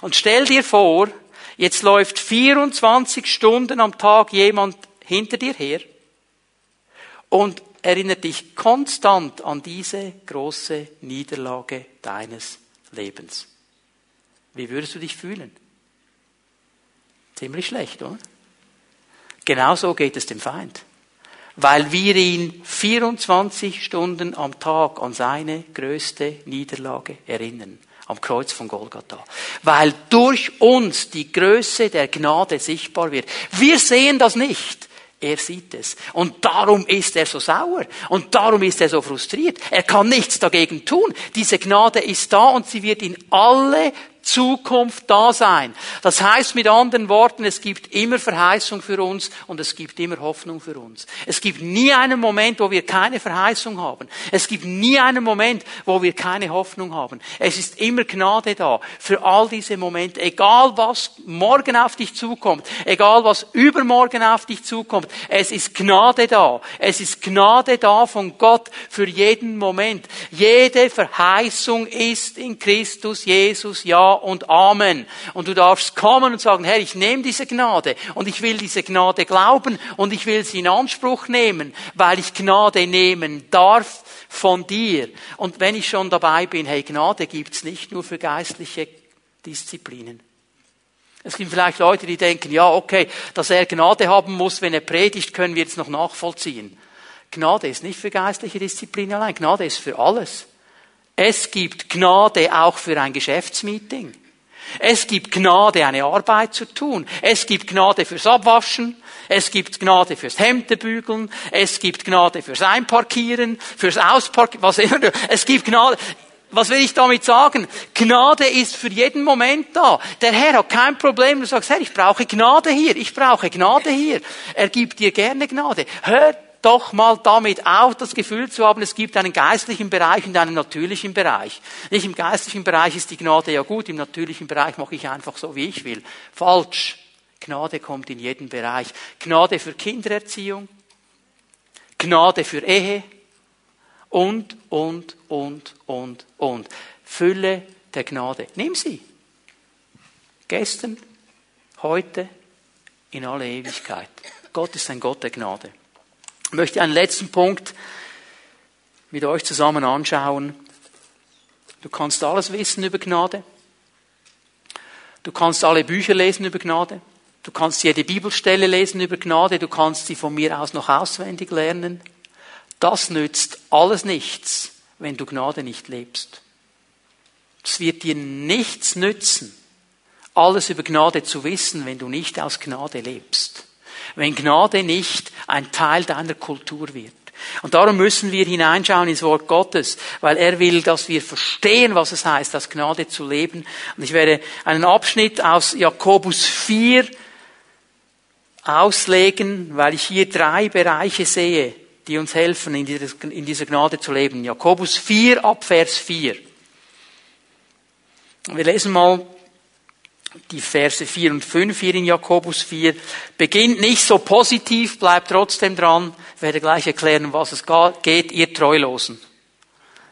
Und stell dir vor, jetzt läuft 24 Stunden am Tag jemand hinter dir her und erinnert dich konstant an diese große Niederlage deines Lebens. Wie würdest du dich fühlen? Ziemlich schlecht, oder? Genauso geht es dem Feind. Weil wir ihn 24 Stunden am Tag an seine größte Niederlage erinnern. Am Kreuz von Golgatha. Weil durch uns die Größe der Gnade sichtbar wird. Wir sehen das nicht. Er sieht es. Und darum ist er so sauer. Und darum ist er so frustriert. Er kann nichts dagegen tun. Diese Gnade ist da und sie wird ihn alle Zukunft da sein. Das heißt mit anderen Worten, es gibt immer Verheißung für uns und es gibt immer Hoffnung für uns. Es gibt nie einen Moment, wo wir keine Verheißung haben. Es gibt nie einen Moment, wo wir keine Hoffnung haben. Es ist immer Gnade da für all diese Momente. Egal was morgen auf dich zukommt, egal was übermorgen auf dich zukommt, es ist Gnade da. Es ist Gnade da von Gott für jeden Moment. Jede Verheißung ist in Christus Jesus Ja und Amen. Und du darfst kommen und sagen, Herr, ich nehme diese Gnade und ich will diese Gnade glauben und ich will sie in Anspruch nehmen, weil ich Gnade nehmen darf von dir. Und wenn ich schon dabei bin, hey, Gnade gibt's nicht nur für geistliche Disziplinen. Es gibt vielleicht Leute, die denken, ja, okay, dass er Gnade haben muss, wenn er predigt, können wir jetzt noch nachvollziehen. Gnade ist nicht für geistliche Disziplinen allein, Gnade ist für alles. Es gibt Gnade auch für ein Geschäftsmeeting. Es gibt Gnade, eine Arbeit zu tun. Es gibt Gnade fürs Abwaschen. Es gibt Gnade fürs Hemdebügeln. Es gibt Gnade fürs Einparkieren, fürs Ausparkieren, was immer. Es gibt Gnade. Was will ich damit sagen? Gnade ist für jeden Moment da. Der Herr hat kein Problem. Du sagst, Herr, ich brauche Gnade hier. Ich brauche Gnade hier. Er gibt dir gerne Gnade. Hört doch mal damit auf, das Gefühl zu haben, es gibt einen geistlichen Bereich und einen natürlichen Bereich. Nicht im geistlichen Bereich ist die Gnade ja gut, im natürlichen Bereich mache ich einfach so, wie ich will. Falsch. Gnade kommt in jeden Bereich. Gnade für Kindererziehung, Gnade für Ehe und, und, und, und, und. Fülle der Gnade. Nimm sie. Gestern, heute, in alle Ewigkeit. Gott ist ein Gott der Gnade. Ich möchte einen letzten Punkt mit euch zusammen anschauen. Du kannst alles wissen über Gnade. Du kannst alle Bücher lesen über Gnade. Du kannst jede Bibelstelle lesen über Gnade. Du kannst sie von mir aus noch auswendig lernen. Das nützt alles nichts, wenn du Gnade nicht lebst. Es wird dir nichts nützen, alles über Gnade zu wissen, wenn du nicht aus Gnade lebst wenn Gnade nicht ein Teil deiner Kultur wird. Und darum müssen wir hineinschauen ins Wort Gottes, weil er will, dass wir verstehen, was es heißt, aus Gnade zu leben. Und ich werde einen Abschnitt aus Jakobus 4 auslegen, weil ich hier drei Bereiche sehe, die uns helfen, in dieser, Gnade zu leben. Jakobus 4 ab Vers 4. Wir lesen mal die Verse 4 und 5 hier in Jakobus 4, beginnt nicht so positiv, bleibt trotzdem dran. Ich werde gleich erklären, was es geht, ihr Treulosen.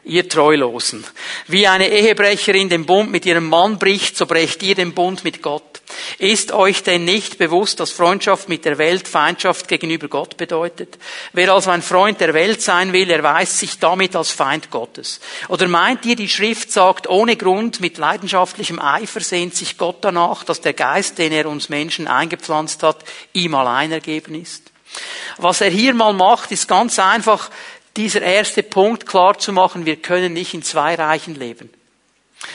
Ihr Treulosen. Wie eine Ehebrecherin den Bund mit ihrem Mann bricht, so brecht ihr den Bund mit Gott. Ist euch denn nicht bewusst, dass Freundschaft mit der Welt Feindschaft gegenüber Gott bedeutet? Wer also ein Freund der Welt sein will, erweist sich damit als Feind Gottes. Oder meint ihr, die Schrift sagt, ohne Grund, mit leidenschaftlichem Eifer sehnt sich Gott danach, dass der Geist, den er uns Menschen eingepflanzt hat, ihm allein ergeben ist? Was er hier mal macht, ist ganz einfach, dieser erste Punkt klar zu machen, wir können nicht in zwei Reichen leben.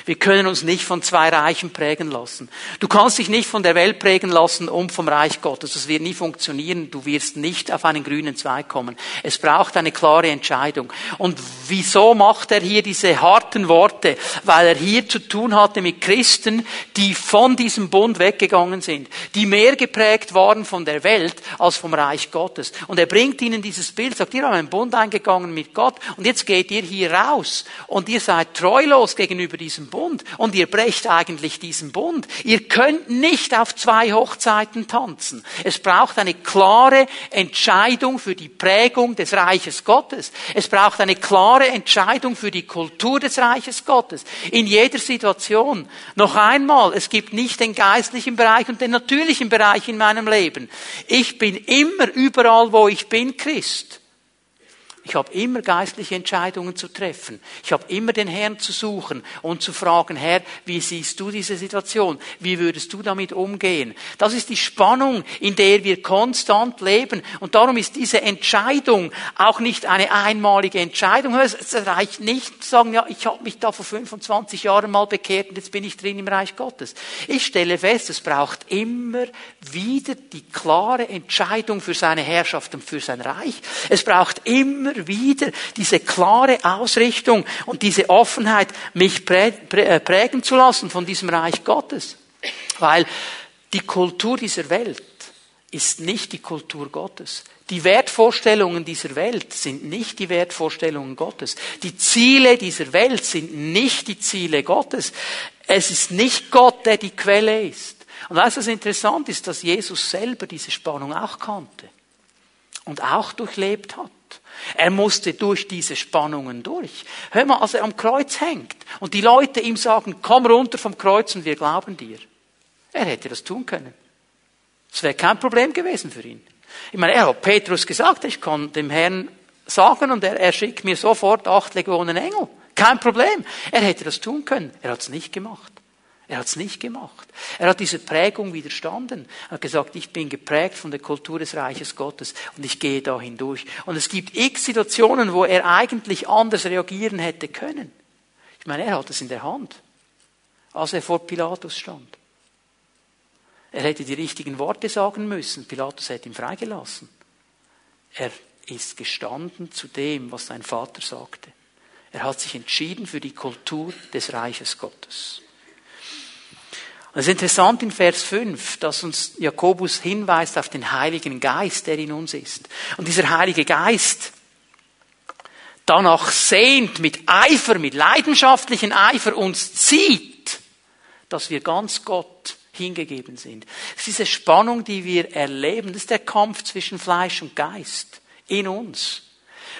Wir können uns nicht von zwei Reichen prägen lassen. Du kannst dich nicht von der Welt prägen lassen und vom Reich Gottes. Das wird nie funktionieren. Du wirst nicht auf einen grünen Zweig kommen. Es braucht eine klare Entscheidung. Und wieso macht er hier diese harten Worte? Weil er hier zu tun hatte mit Christen, die von diesem Bund weggegangen sind, die mehr geprägt waren von der Welt als vom Reich Gottes. Und er bringt ihnen dieses Bild, sagt, ihr habt einen Bund eingegangen mit Gott und jetzt geht ihr hier raus und ihr seid treulos gegenüber diesem diesem Bund und ihr brecht eigentlich diesen Bund. Ihr könnt nicht auf zwei Hochzeiten tanzen. Es braucht eine klare Entscheidung für die Prägung des Reiches Gottes. Es braucht eine klare Entscheidung für die Kultur des Reiches Gottes. In jeder Situation. Noch einmal, es gibt nicht den geistlichen Bereich und den natürlichen Bereich in meinem Leben. Ich bin immer überall, wo ich bin, Christ. Ich habe immer geistliche Entscheidungen zu treffen. Ich habe immer den Herrn zu suchen und zu fragen, Herr, wie siehst du diese Situation? Wie würdest du damit umgehen? Das ist die Spannung, in der wir konstant leben. Und darum ist diese Entscheidung auch nicht eine einmalige Entscheidung. Es reicht nicht zu sagen, ja, ich habe mich da vor 25 Jahren mal bekehrt und jetzt bin ich drin im Reich Gottes. Ich stelle fest, es braucht immer wieder die klare Entscheidung für seine Herrschaft und für sein Reich. Es braucht immer immer wieder diese klare Ausrichtung und diese Offenheit, mich äh, prägen zu lassen von diesem Reich Gottes. Weil die Kultur dieser Welt ist nicht die Kultur Gottes. Die Wertvorstellungen dieser Welt sind nicht die Wertvorstellungen Gottes. Die Ziele dieser Welt sind nicht die Ziele Gottes. Es ist nicht Gott, der die Quelle ist. Und weißt du, was interessant ist, dass Jesus selber diese Spannung auch kannte und auch durchlebt hat. Er musste durch diese Spannungen durch. Hör mal, als er am Kreuz hängt und die Leute ihm sagen, komm runter vom Kreuz und wir glauben dir. Er hätte das tun können. Es wäre kein Problem gewesen für ihn. Ich meine, er hat Petrus gesagt, ich kann dem Herrn sagen und er, er schickt mir sofort acht Legionen Engel. Kein Problem. Er hätte das tun können. Er hat es nicht gemacht. Er hat es nicht gemacht. Er hat diese Prägung widerstanden. Er hat gesagt, ich bin geprägt von der Kultur des Reiches Gottes und ich gehe da hindurch. Und es gibt x Situationen, wo er eigentlich anders reagieren hätte können. Ich meine, er hat es in der Hand, als er vor Pilatus stand. Er hätte die richtigen Worte sagen müssen. Pilatus hätte ihn freigelassen. Er ist gestanden zu dem, was sein Vater sagte. Er hat sich entschieden für die Kultur des Reiches Gottes. Es ist interessant in Vers 5, dass uns Jakobus hinweist auf den Heiligen Geist, der in uns ist. Und dieser Heilige Geist danach sehnt, mit Eifer, mit leidenschaftlichen Eifer uns zieht, dass wir ganz Gott hingegeben sind. Das ist diese Spannung, die wir erleben. Das ist der Kampf zwischen Fleisch und Geist in uns.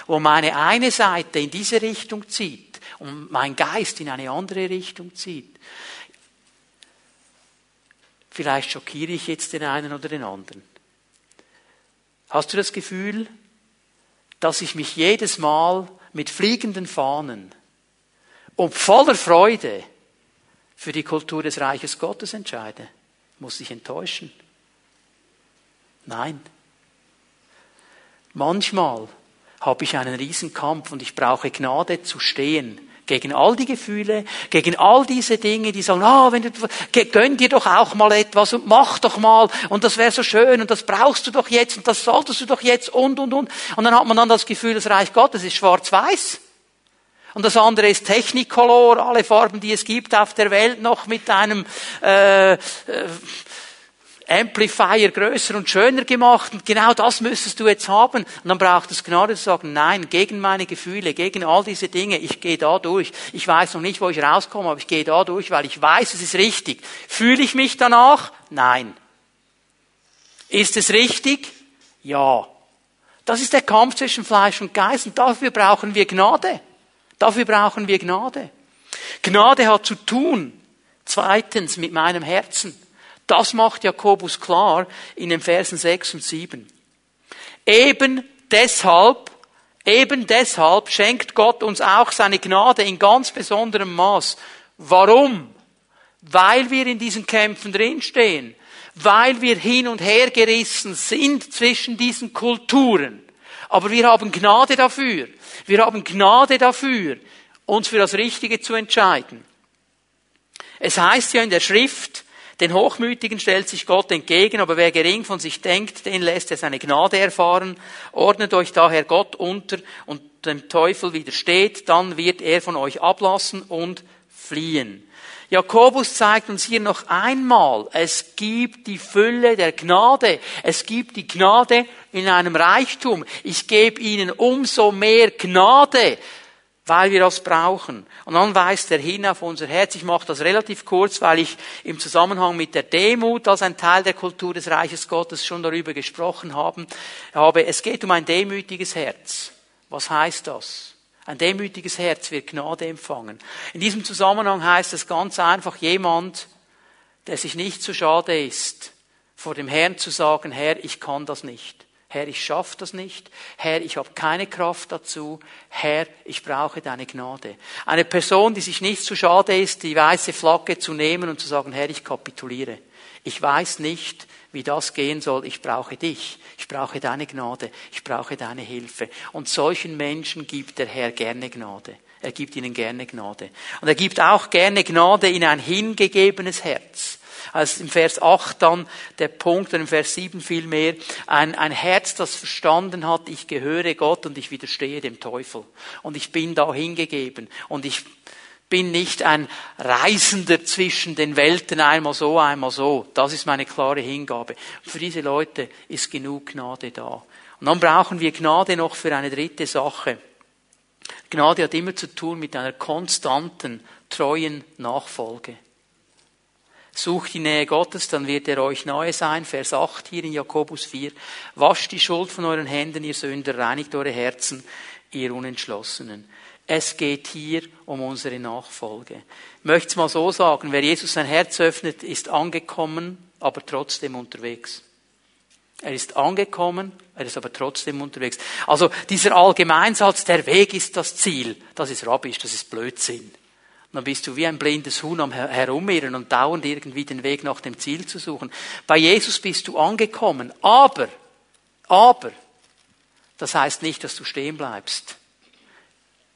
Wo meine eine Seite in diese Richtung zieht und mein Geist in eine andere Richtung zieht. Vielleicht schockiere ich jetzt den einen oder den anderen. Hast du das Gefühl, dass ich mich jedes Mal mit fliegenden Fahnen und voller Freude für die Kultur des Reiches Gottes entscheide, muss ich enttäuschen. Nein. Manchmal habe ich einen Riesenkampf und ich brauche Gnade zu stehen gegen all die Gefühle, gegen all diese Dinge, die sagen, ah, wenn du, gönn dir doch auch mal etwas und mach doch mal und das wäre so schön und das brauchst du doch jetzt und das solltest du doch jetzt und und und. Und dann hat man dann das Gefühl, das Reich Gottes ist schwarz-weiß. Und das andere ist Technicolor, alle Farben, die es gibt auf der Welt, noch mit einem äh, äh, Amplifier größer und schöner gemacht. Und genau das müsstest du jetzt haben. Und dann braucht es Gnade zu sagen, nein, gegen meine Gefühle, gegen all diese Dinge, ich gehe da durch. Ich weiß noch nicht, wo ich rauskomme, aber ich gehe da durch, weil ich weiß, es ist richtig. Fühle ich mich danach? Nein. Ist es richtig? Ja. Das ist der Kampf zwischen Fleisch und Geist und dafür brauchen wir Gnade. Dafür brauchen wir Gnade. Gnade hat zu tun, zweitens, mit meinem Herzen. Das macht Jakobus klar in den Versen 6 und 7. Eben deshalb, eben deshalb schenkt Gott uns auch seine Gnade in ganz besonderem Maß. Warum? Weil wir in diesen Kämpfen drinstehen. Weil wir hin und her gerissen sind zwischen diesen Kulturen. Aber wir haben Gnade dafür. Wir haben Gnade dafür, uns für das Richtige zu entscheiden. Es heißt ja in der Schrift, den Hochmütigen stellt sich Gott entgegen, aber wer gering von sich denkt, den lässt er seine Gnade erfahren. Ordnet euch daher Gott unter und dem Teufel widersteht, dann wird er von euch ablassen und fliehen. Jakobus zeigt uns hier noch einmal, es gibt die Fülle der Gnade. Es gibt die Gnade in einem Reichtum. Ich gebe ihnen umso mehr Gnade, weil wir das brauchen. Und dann weist er hin auf unser Herz. Ich mache das relativ kurz, weil ich im Zusammenhang mit der Demut als ein Teil der Kultur des Reiches Gottes schon darüber gesprochen habe. Es geht um ein demütiges Herz. Was heißt das? Ein demütiges Herz wird Gnade empfangen. In diesem Zusammenhang heißt es ganz einfach jemand, der sich nicht zu schade ist, vor dem Herrn zu sagen, Herr, ich kann das nicht. Herr, ich schaffe das nicht. Herr, ich habe keine Kraft dazu. Herr, ich brauche deine Gnade. Eine Person, die sich nicht zu schade ist, die weiße Flagge zu nehmen und zu sagen, Herr, ich kapituliere. Ich weiß nicht, wie das gehen soll. Ich brauche dich. Ich brauche deine Gnade. Ich brauche deine Hilfe. Und solchen Menschen gibt der Herr gerne Gnade. Er gibt ihnen gerne Gnade. Und er gibt auch gerne Gnade in ein hingegebenes Herz. Als im Vers 8 dann der Punkt, und im Vers 7 vielmehr, ein, ein Herz, das verstanden hat, ich gehöre Gott und ich widerstehe dem Teufel. Und ich bin da hingegeben. Und ich bin nicht ein Reisender zwischen den Welten, einmal so, einmal so. Das ist meine klare Hingabe. für diese Leute ist genug Gnade da. Und dann brauchen wir Gnade noch für eine dritte Sache. Gnade hat immer zu tun mit einer konstanten, treuen Nachfolge. Sucht die Nähe Gottes, dann wird er euch nahe sein. Vers 8 hier in Jakobus 4. Wascht die Schuld von euren Händen, ihr Sünder, reinigt eure Herzen, ihr Unentschlossenen. Es geht hier um unsere Nachfolge. Ich möchte es mal so sagen, wer Jesus sein Herz öffnet, ist angekommen, aber trotzdem unterwegs. Er ist angekommen, er ist aber trotzdem unterwegs. Also dieser Allgemeinsatz, der Weg ist das Ziel, das ist Rabbisch, das ist Blödsinn. Dann bist du wie ein blindes Huhn am Herumirren und dauernd irgendwie den Weg nach dem Ziel zu suchen. Bei Jesus bist du angekommen, aber, aber, das heißt nicht, dass du stehen bleibst.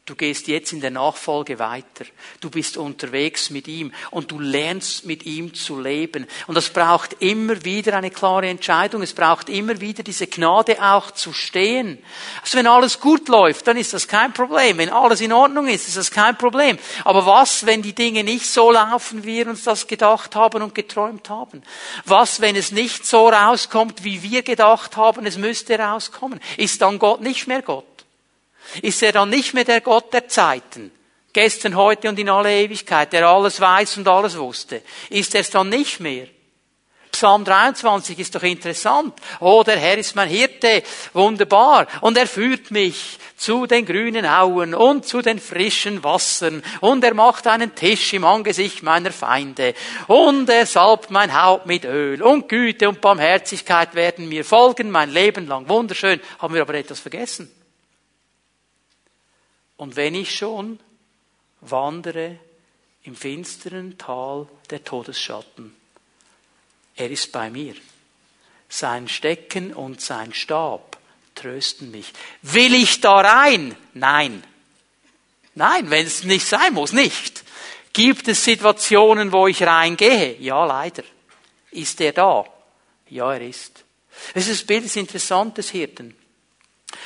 Du gehst jetzt in der Nachfolge weiter. Du bist unterwegs mit ihm und du lernst mit ihm zu leben. Und das braucht immer wieder eine klare Entscheidung. Es braucht immer wieder diese Gnade auch zu stehen. Also wenn alles gut läuft, dann ist das kein Problem. Wenn alles in Ordnung ist, ist das kein Problem. Aber was, wenn die Dinge nicht so laufen, wie wir uns das gedacht haben und geträumt haben? Was, wenn es nicht so rauskommt, wie wir gedacht haben, es müsste rauskommen? Ist dann Gott nicht mehr Gott? Ist er dann nicht mehr der Gott der Zeiten? Gestern, heute und in alle Ewigkeit, der alles weiß und alles wusste. Ist er es dann nicht mehr? Psalm 23 ist doch interessant. Oh, der Herr ist mein Hirte, wunderbar. Und er führt mich zu den grünen Auen und zu den frischen Wassern. Und er macht einen Tisch im Angesicht meiner Feinde. Und er salbt mein Haupt mit Öl. Und Güte und Barmherzigkeit werden mir folgen mein Leben lang. Wunderschön. Haben wir aber etwas vergessen. Und wenn ich schon wandere im finsteren Tal der Todesschatten, er ist bei mir. Sein Stecken und sein Stab trösten mich. Will ich da rein? Nein. Nein, wenn es nicht sein muss, nicht. Gibt es Situationen, wo ich reingehe? Ja, leider. Ist er da? Ja, er ist. Das Bild des Interessanten Hirten.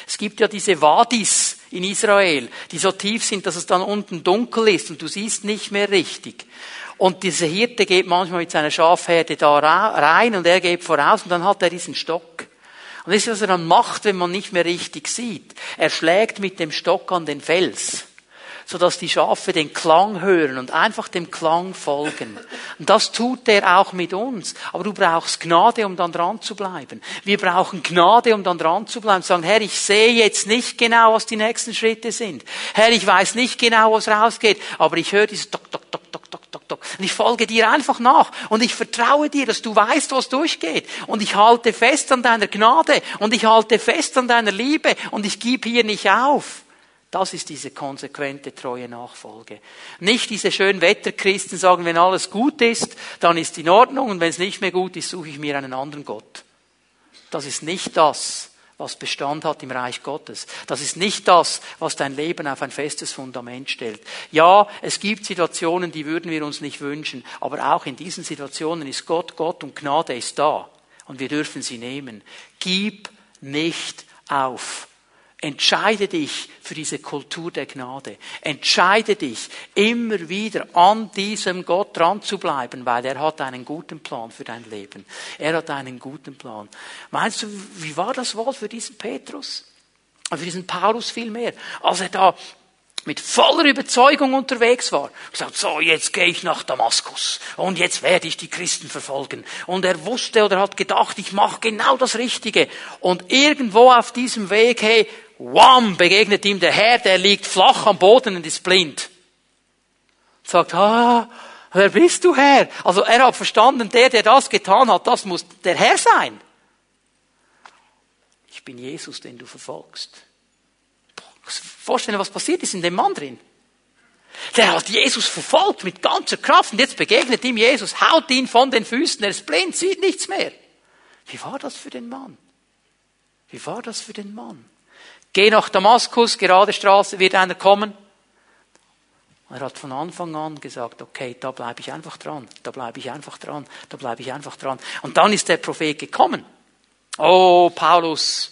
Es gibt ja diese Wadis in Israel, die so tief sind, dass es dann unten dunkel ist und du siehst nicht mehr richtig. Und dieser Hirte geht manchmal mit seiner Schafherde da rein und er geht voraus und dann hat er diesen Stock. Und das ist, was er dann macht, wenn man nicht mehr richtig sieht. Er schlägt mit dem Stock an den Fels sodass die Schafe den Klang hören und einfach dem Klang folgen. Und das tut er auch mit uns. Aber du brauchst Gnade, um dann dran zu bleiben. Wir brauchen Gnade, um dann dran zu bleiben. Sagen, Herr, ich sehe jetzt nicht genau, was die nächsten Schritte sind. Herr, ich weiß nicht genau, was rausgeht, aber ich höre dieses Tok, Tok, Tok, Tok, Tok, Tok, Tok. Und ich folge dir einfach nach. Und ich vertraue dir, dass du weißt, was durchgeht. Und ich halte fest an deiner Gnade. Und ich halte fest an deiner Liebe. Und ich gebe hier nicht auf. Das ist diese konsequente, treue Nachfolge. Nicht diese schönen Wetterchristen sagen, wenn alles gut ist, dann ist in Ordnung und wenn es nicht mehr gut ist, suche ich mir einen anderen Gott. Das ist nicht das, was Bestand hat im Reich Gottes. Das ist nicht das, was dein Leben auf ein festes Fundament stellt. Ja, es gibt Situationen, die würden wir uns nicht wünschen, aber auch in diesen Situationen ist Gott Gott und Gnade ist da und wir dürfen sie nehmen. Gib nicht auf. Entscheide dich für diese Kultur der Gnade. Entscheide dich, immer wieder an diesem Gott dran zu bleiben, weil er hat einen guten Plan für dein Leben. Er hat einen guten Plan. Meinst du, wie war das wohl für diesen Petrus? Für diesen Paulus vielmehr? Als er da mit voller Überzeugung unterwegs war. Gesagt, so, jetzt gehe ich nach Damaskus und jetzt werde ich die Christen verfolgen. Und er wusste oder hat gedacht, ich mache genau das Richtige. Und irgendwo auf diesem Weg, hey, wham, begegnet ihm der Herr, der liegt flach am Boden und ist blind. Sagt, ah, wer bist du Herr? Also er hat verstanden, der, der das getan hat, das muss der Herr sein. Ich bin Jesus, den du verfolgst vorstellen, was passiert ist in dem Mann drin. Der hat Jesus verfolgt mit ganzer Kraft und jetzt begegnet ihm Jesus, haut ihn von den Füßen, er ist blind, sieht nichts mehr. Wie war das für den Mann? Wie war das für den Mann? Geh nach Damaskus, gerade Straße, wird einer kommen. Er hat von Anfang an gesagt, okay, da bleibe ich einfach dran, da bleibe ich einfach dran, da bleibe ich einfach dran. Und dann ist der Prophet gekommen. Oh, Paulus,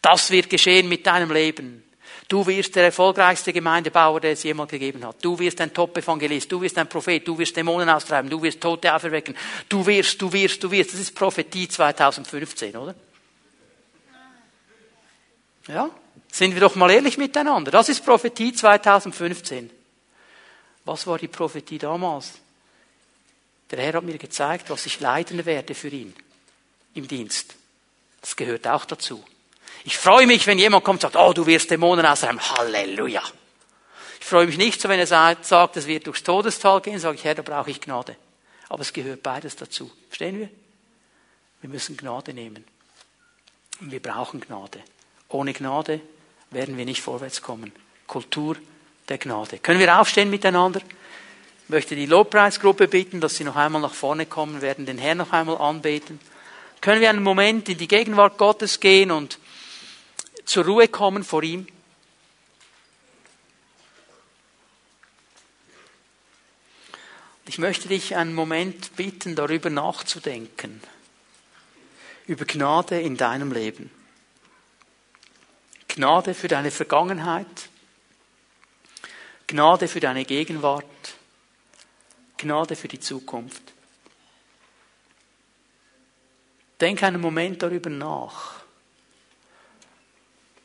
das wird geschehen mit deinem Leben. Du wirst der erfolgreichste Gemeindebauer, der es jemals gegeben hat. Du wirst ein Top-Evangelist. Du wirst ein Prophet. Du wirst Dämonen austreiben. Du wirst Tote auferwecken. Du wirst, du wirst, du wirst. Das ist Prophetie 2015, oder? Ja? Sind wir doch mal ehrlich miteinander. Das ist Prophetie 2015. Was war die Prophetie damals? Der Herr hat mir gezeigt, was ich leiden werde für ihn im Dienst. Das gehört auch dazu. Ich freue mich, wenn jemand kommt und sagt, oh, du wirst Dämonen ausreiben. Halleluja. Ich freue mich nicht so, wenn er sagt, es wird durchs Todestal gehen, sage ich, Herr, da brauche ich Gnade. Aber es gehört beides dazu. Verstehen wir? Wir müssen Gnade nehmen. Und wir brauchen Gnade. Ohne Gnade werden wir nicht vorwärts kommen. Kultur der Gnade. Können wir aufstehen miteinander? Ich möchte die Lobpreisgruppe bitten, dass sie noch einmal nach vorne kommen, werden den Herrn noch einmal anbeten. Können wir einen Moment in die Gegenwart Gottes gehen und zur Ruhe kommen vor ihm? Ich möchte dich einen Moment bitten, darüber nachzudenken, über Gnade in deinem Leben. Gnade für deine Vergangenheit, Gnade für deine Gegenwart, Gnade für die Zukunft. Denk einen Moment darüber nach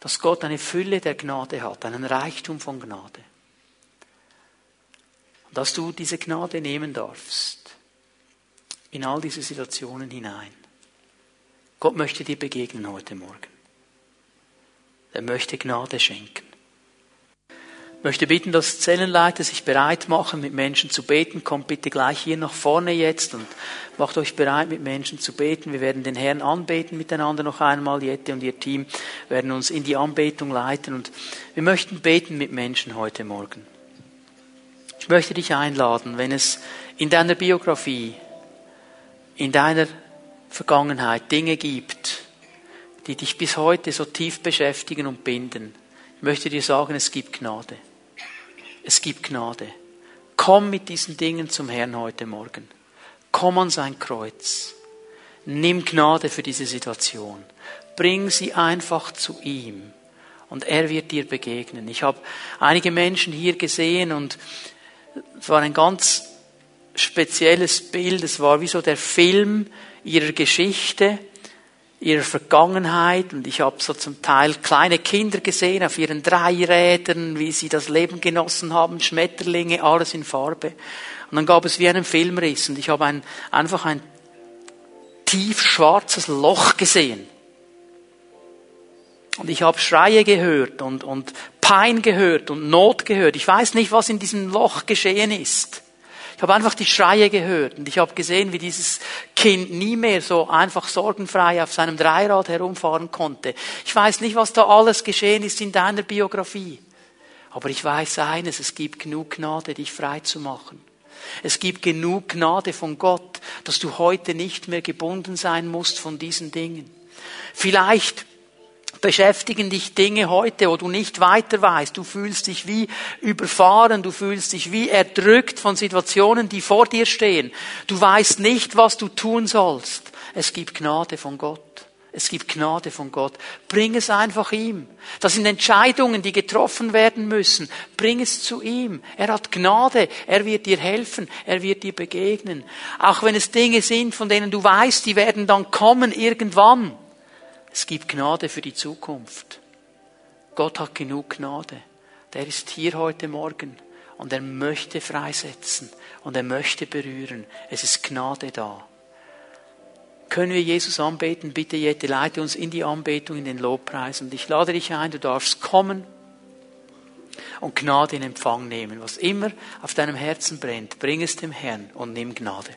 dass Gott eine Fülle der Gnade hat, einen Reichtum von Gnade. Und dass du diese Gnade nehmen darfst in all diese Situationen hinein. Gott möchte dir begegnen heute Morgen. Er möchte Gnade schenken. Ich möchte bitten, dass Zellenleiter sich bereit machen, mit Menschen zu beten. Kommt bitte gleich hier nach vorne jetzt und macht euch bereit, mit Menschen zu beten. Wir werden den Herrn anbeten miteinander noch einmal. Jette und ihr Team werden uns in die Anbetung leiten und wir möchten beten mit Menschen heute Morgen. Ich möchte dich einladen, wenn es in deiner Biografie, in deiner Vergangenheit Dinge gibt, die dich bis heute so tief beschäftigen und binden. Ich möchte dir sagen, es gibt Gnade. Es gibt Gnade. Komm mit diesen Dingen zum Herrn heute Morgen. Komm an sein Kreuz. Nimm Gnade für diese Situation. Bring sie einfach zu ihm. Und er wird dir begegnen. Ich habe einige Menschen hier gesehen und es war ein ganz spezielles Bild. Es war wie so der Film ihrer Geschichte ihrer Vergangenheit und ich habe so zum Teil kleine Kinder gesehen auf ihren Dreirädern, wie sie das Leben genossen haben, Schmetterlinge, alles in Farbe. Und dann gab es wie einen Filmriss und ich habe ein, einfach ein tief schwarzes Loch gesehen. Und ich habe Schreie gehört und, und Pein gehört und Not gehört. Ich weiß nicht, was in diesem Loch geschehen ist. Ich habe einfach die Schreie gehört und ich habe gesehen, wie dieses Kind nie mehr so einfach sorgenfrei auf seinem Dreirad herumfahren konnte. Ich weiß nicht, was da alles geschehen ist in deiner Biografie. Aber ich weiß eines, es gibt genug Gnade, dich frei zu machen. Es gibt genug Gnade von Gott, dass du heute nicht mehr gebunden sein musst von diesen Dingen. Vielleicht beschäftigen dich Dinge heute, wo du nicht weiter weißt. Du fühlst dich wie überfahren, du fühlst dich wie erdrückt von Situationen, die vor dir stehen. Du weißt nicht, was du tun sollst. Es gibt Gnade von Gott. Es gibt Gnade von Gott. Bring es einfach ihm. Das sind Entscheidungen, die getroffen werden müssen. Bring es zu ihm. Er hat Gnade. Er wird dir helfen. Er wird dir begegnen. Auch wenn es Dinge sind, von denen du weißt, die werden dann kommen irgendwann. Es gibt Gnade für die Zukunft. Gott hat genug Gnade. Der ist hier heute Morgen und er möchte freisetzen und er möchte berühren. Es ist Gnade da. Können wir Jesus anbeten? Bitte, Jette, leite uns in die Anbetung, in den Lobpreis. Und ich lade dich ein, du darfst kommen und Gnade in Empfang nehmen. Was immer auf deinem Herzen brennt, bring es dem Herrn und nimm Gnade.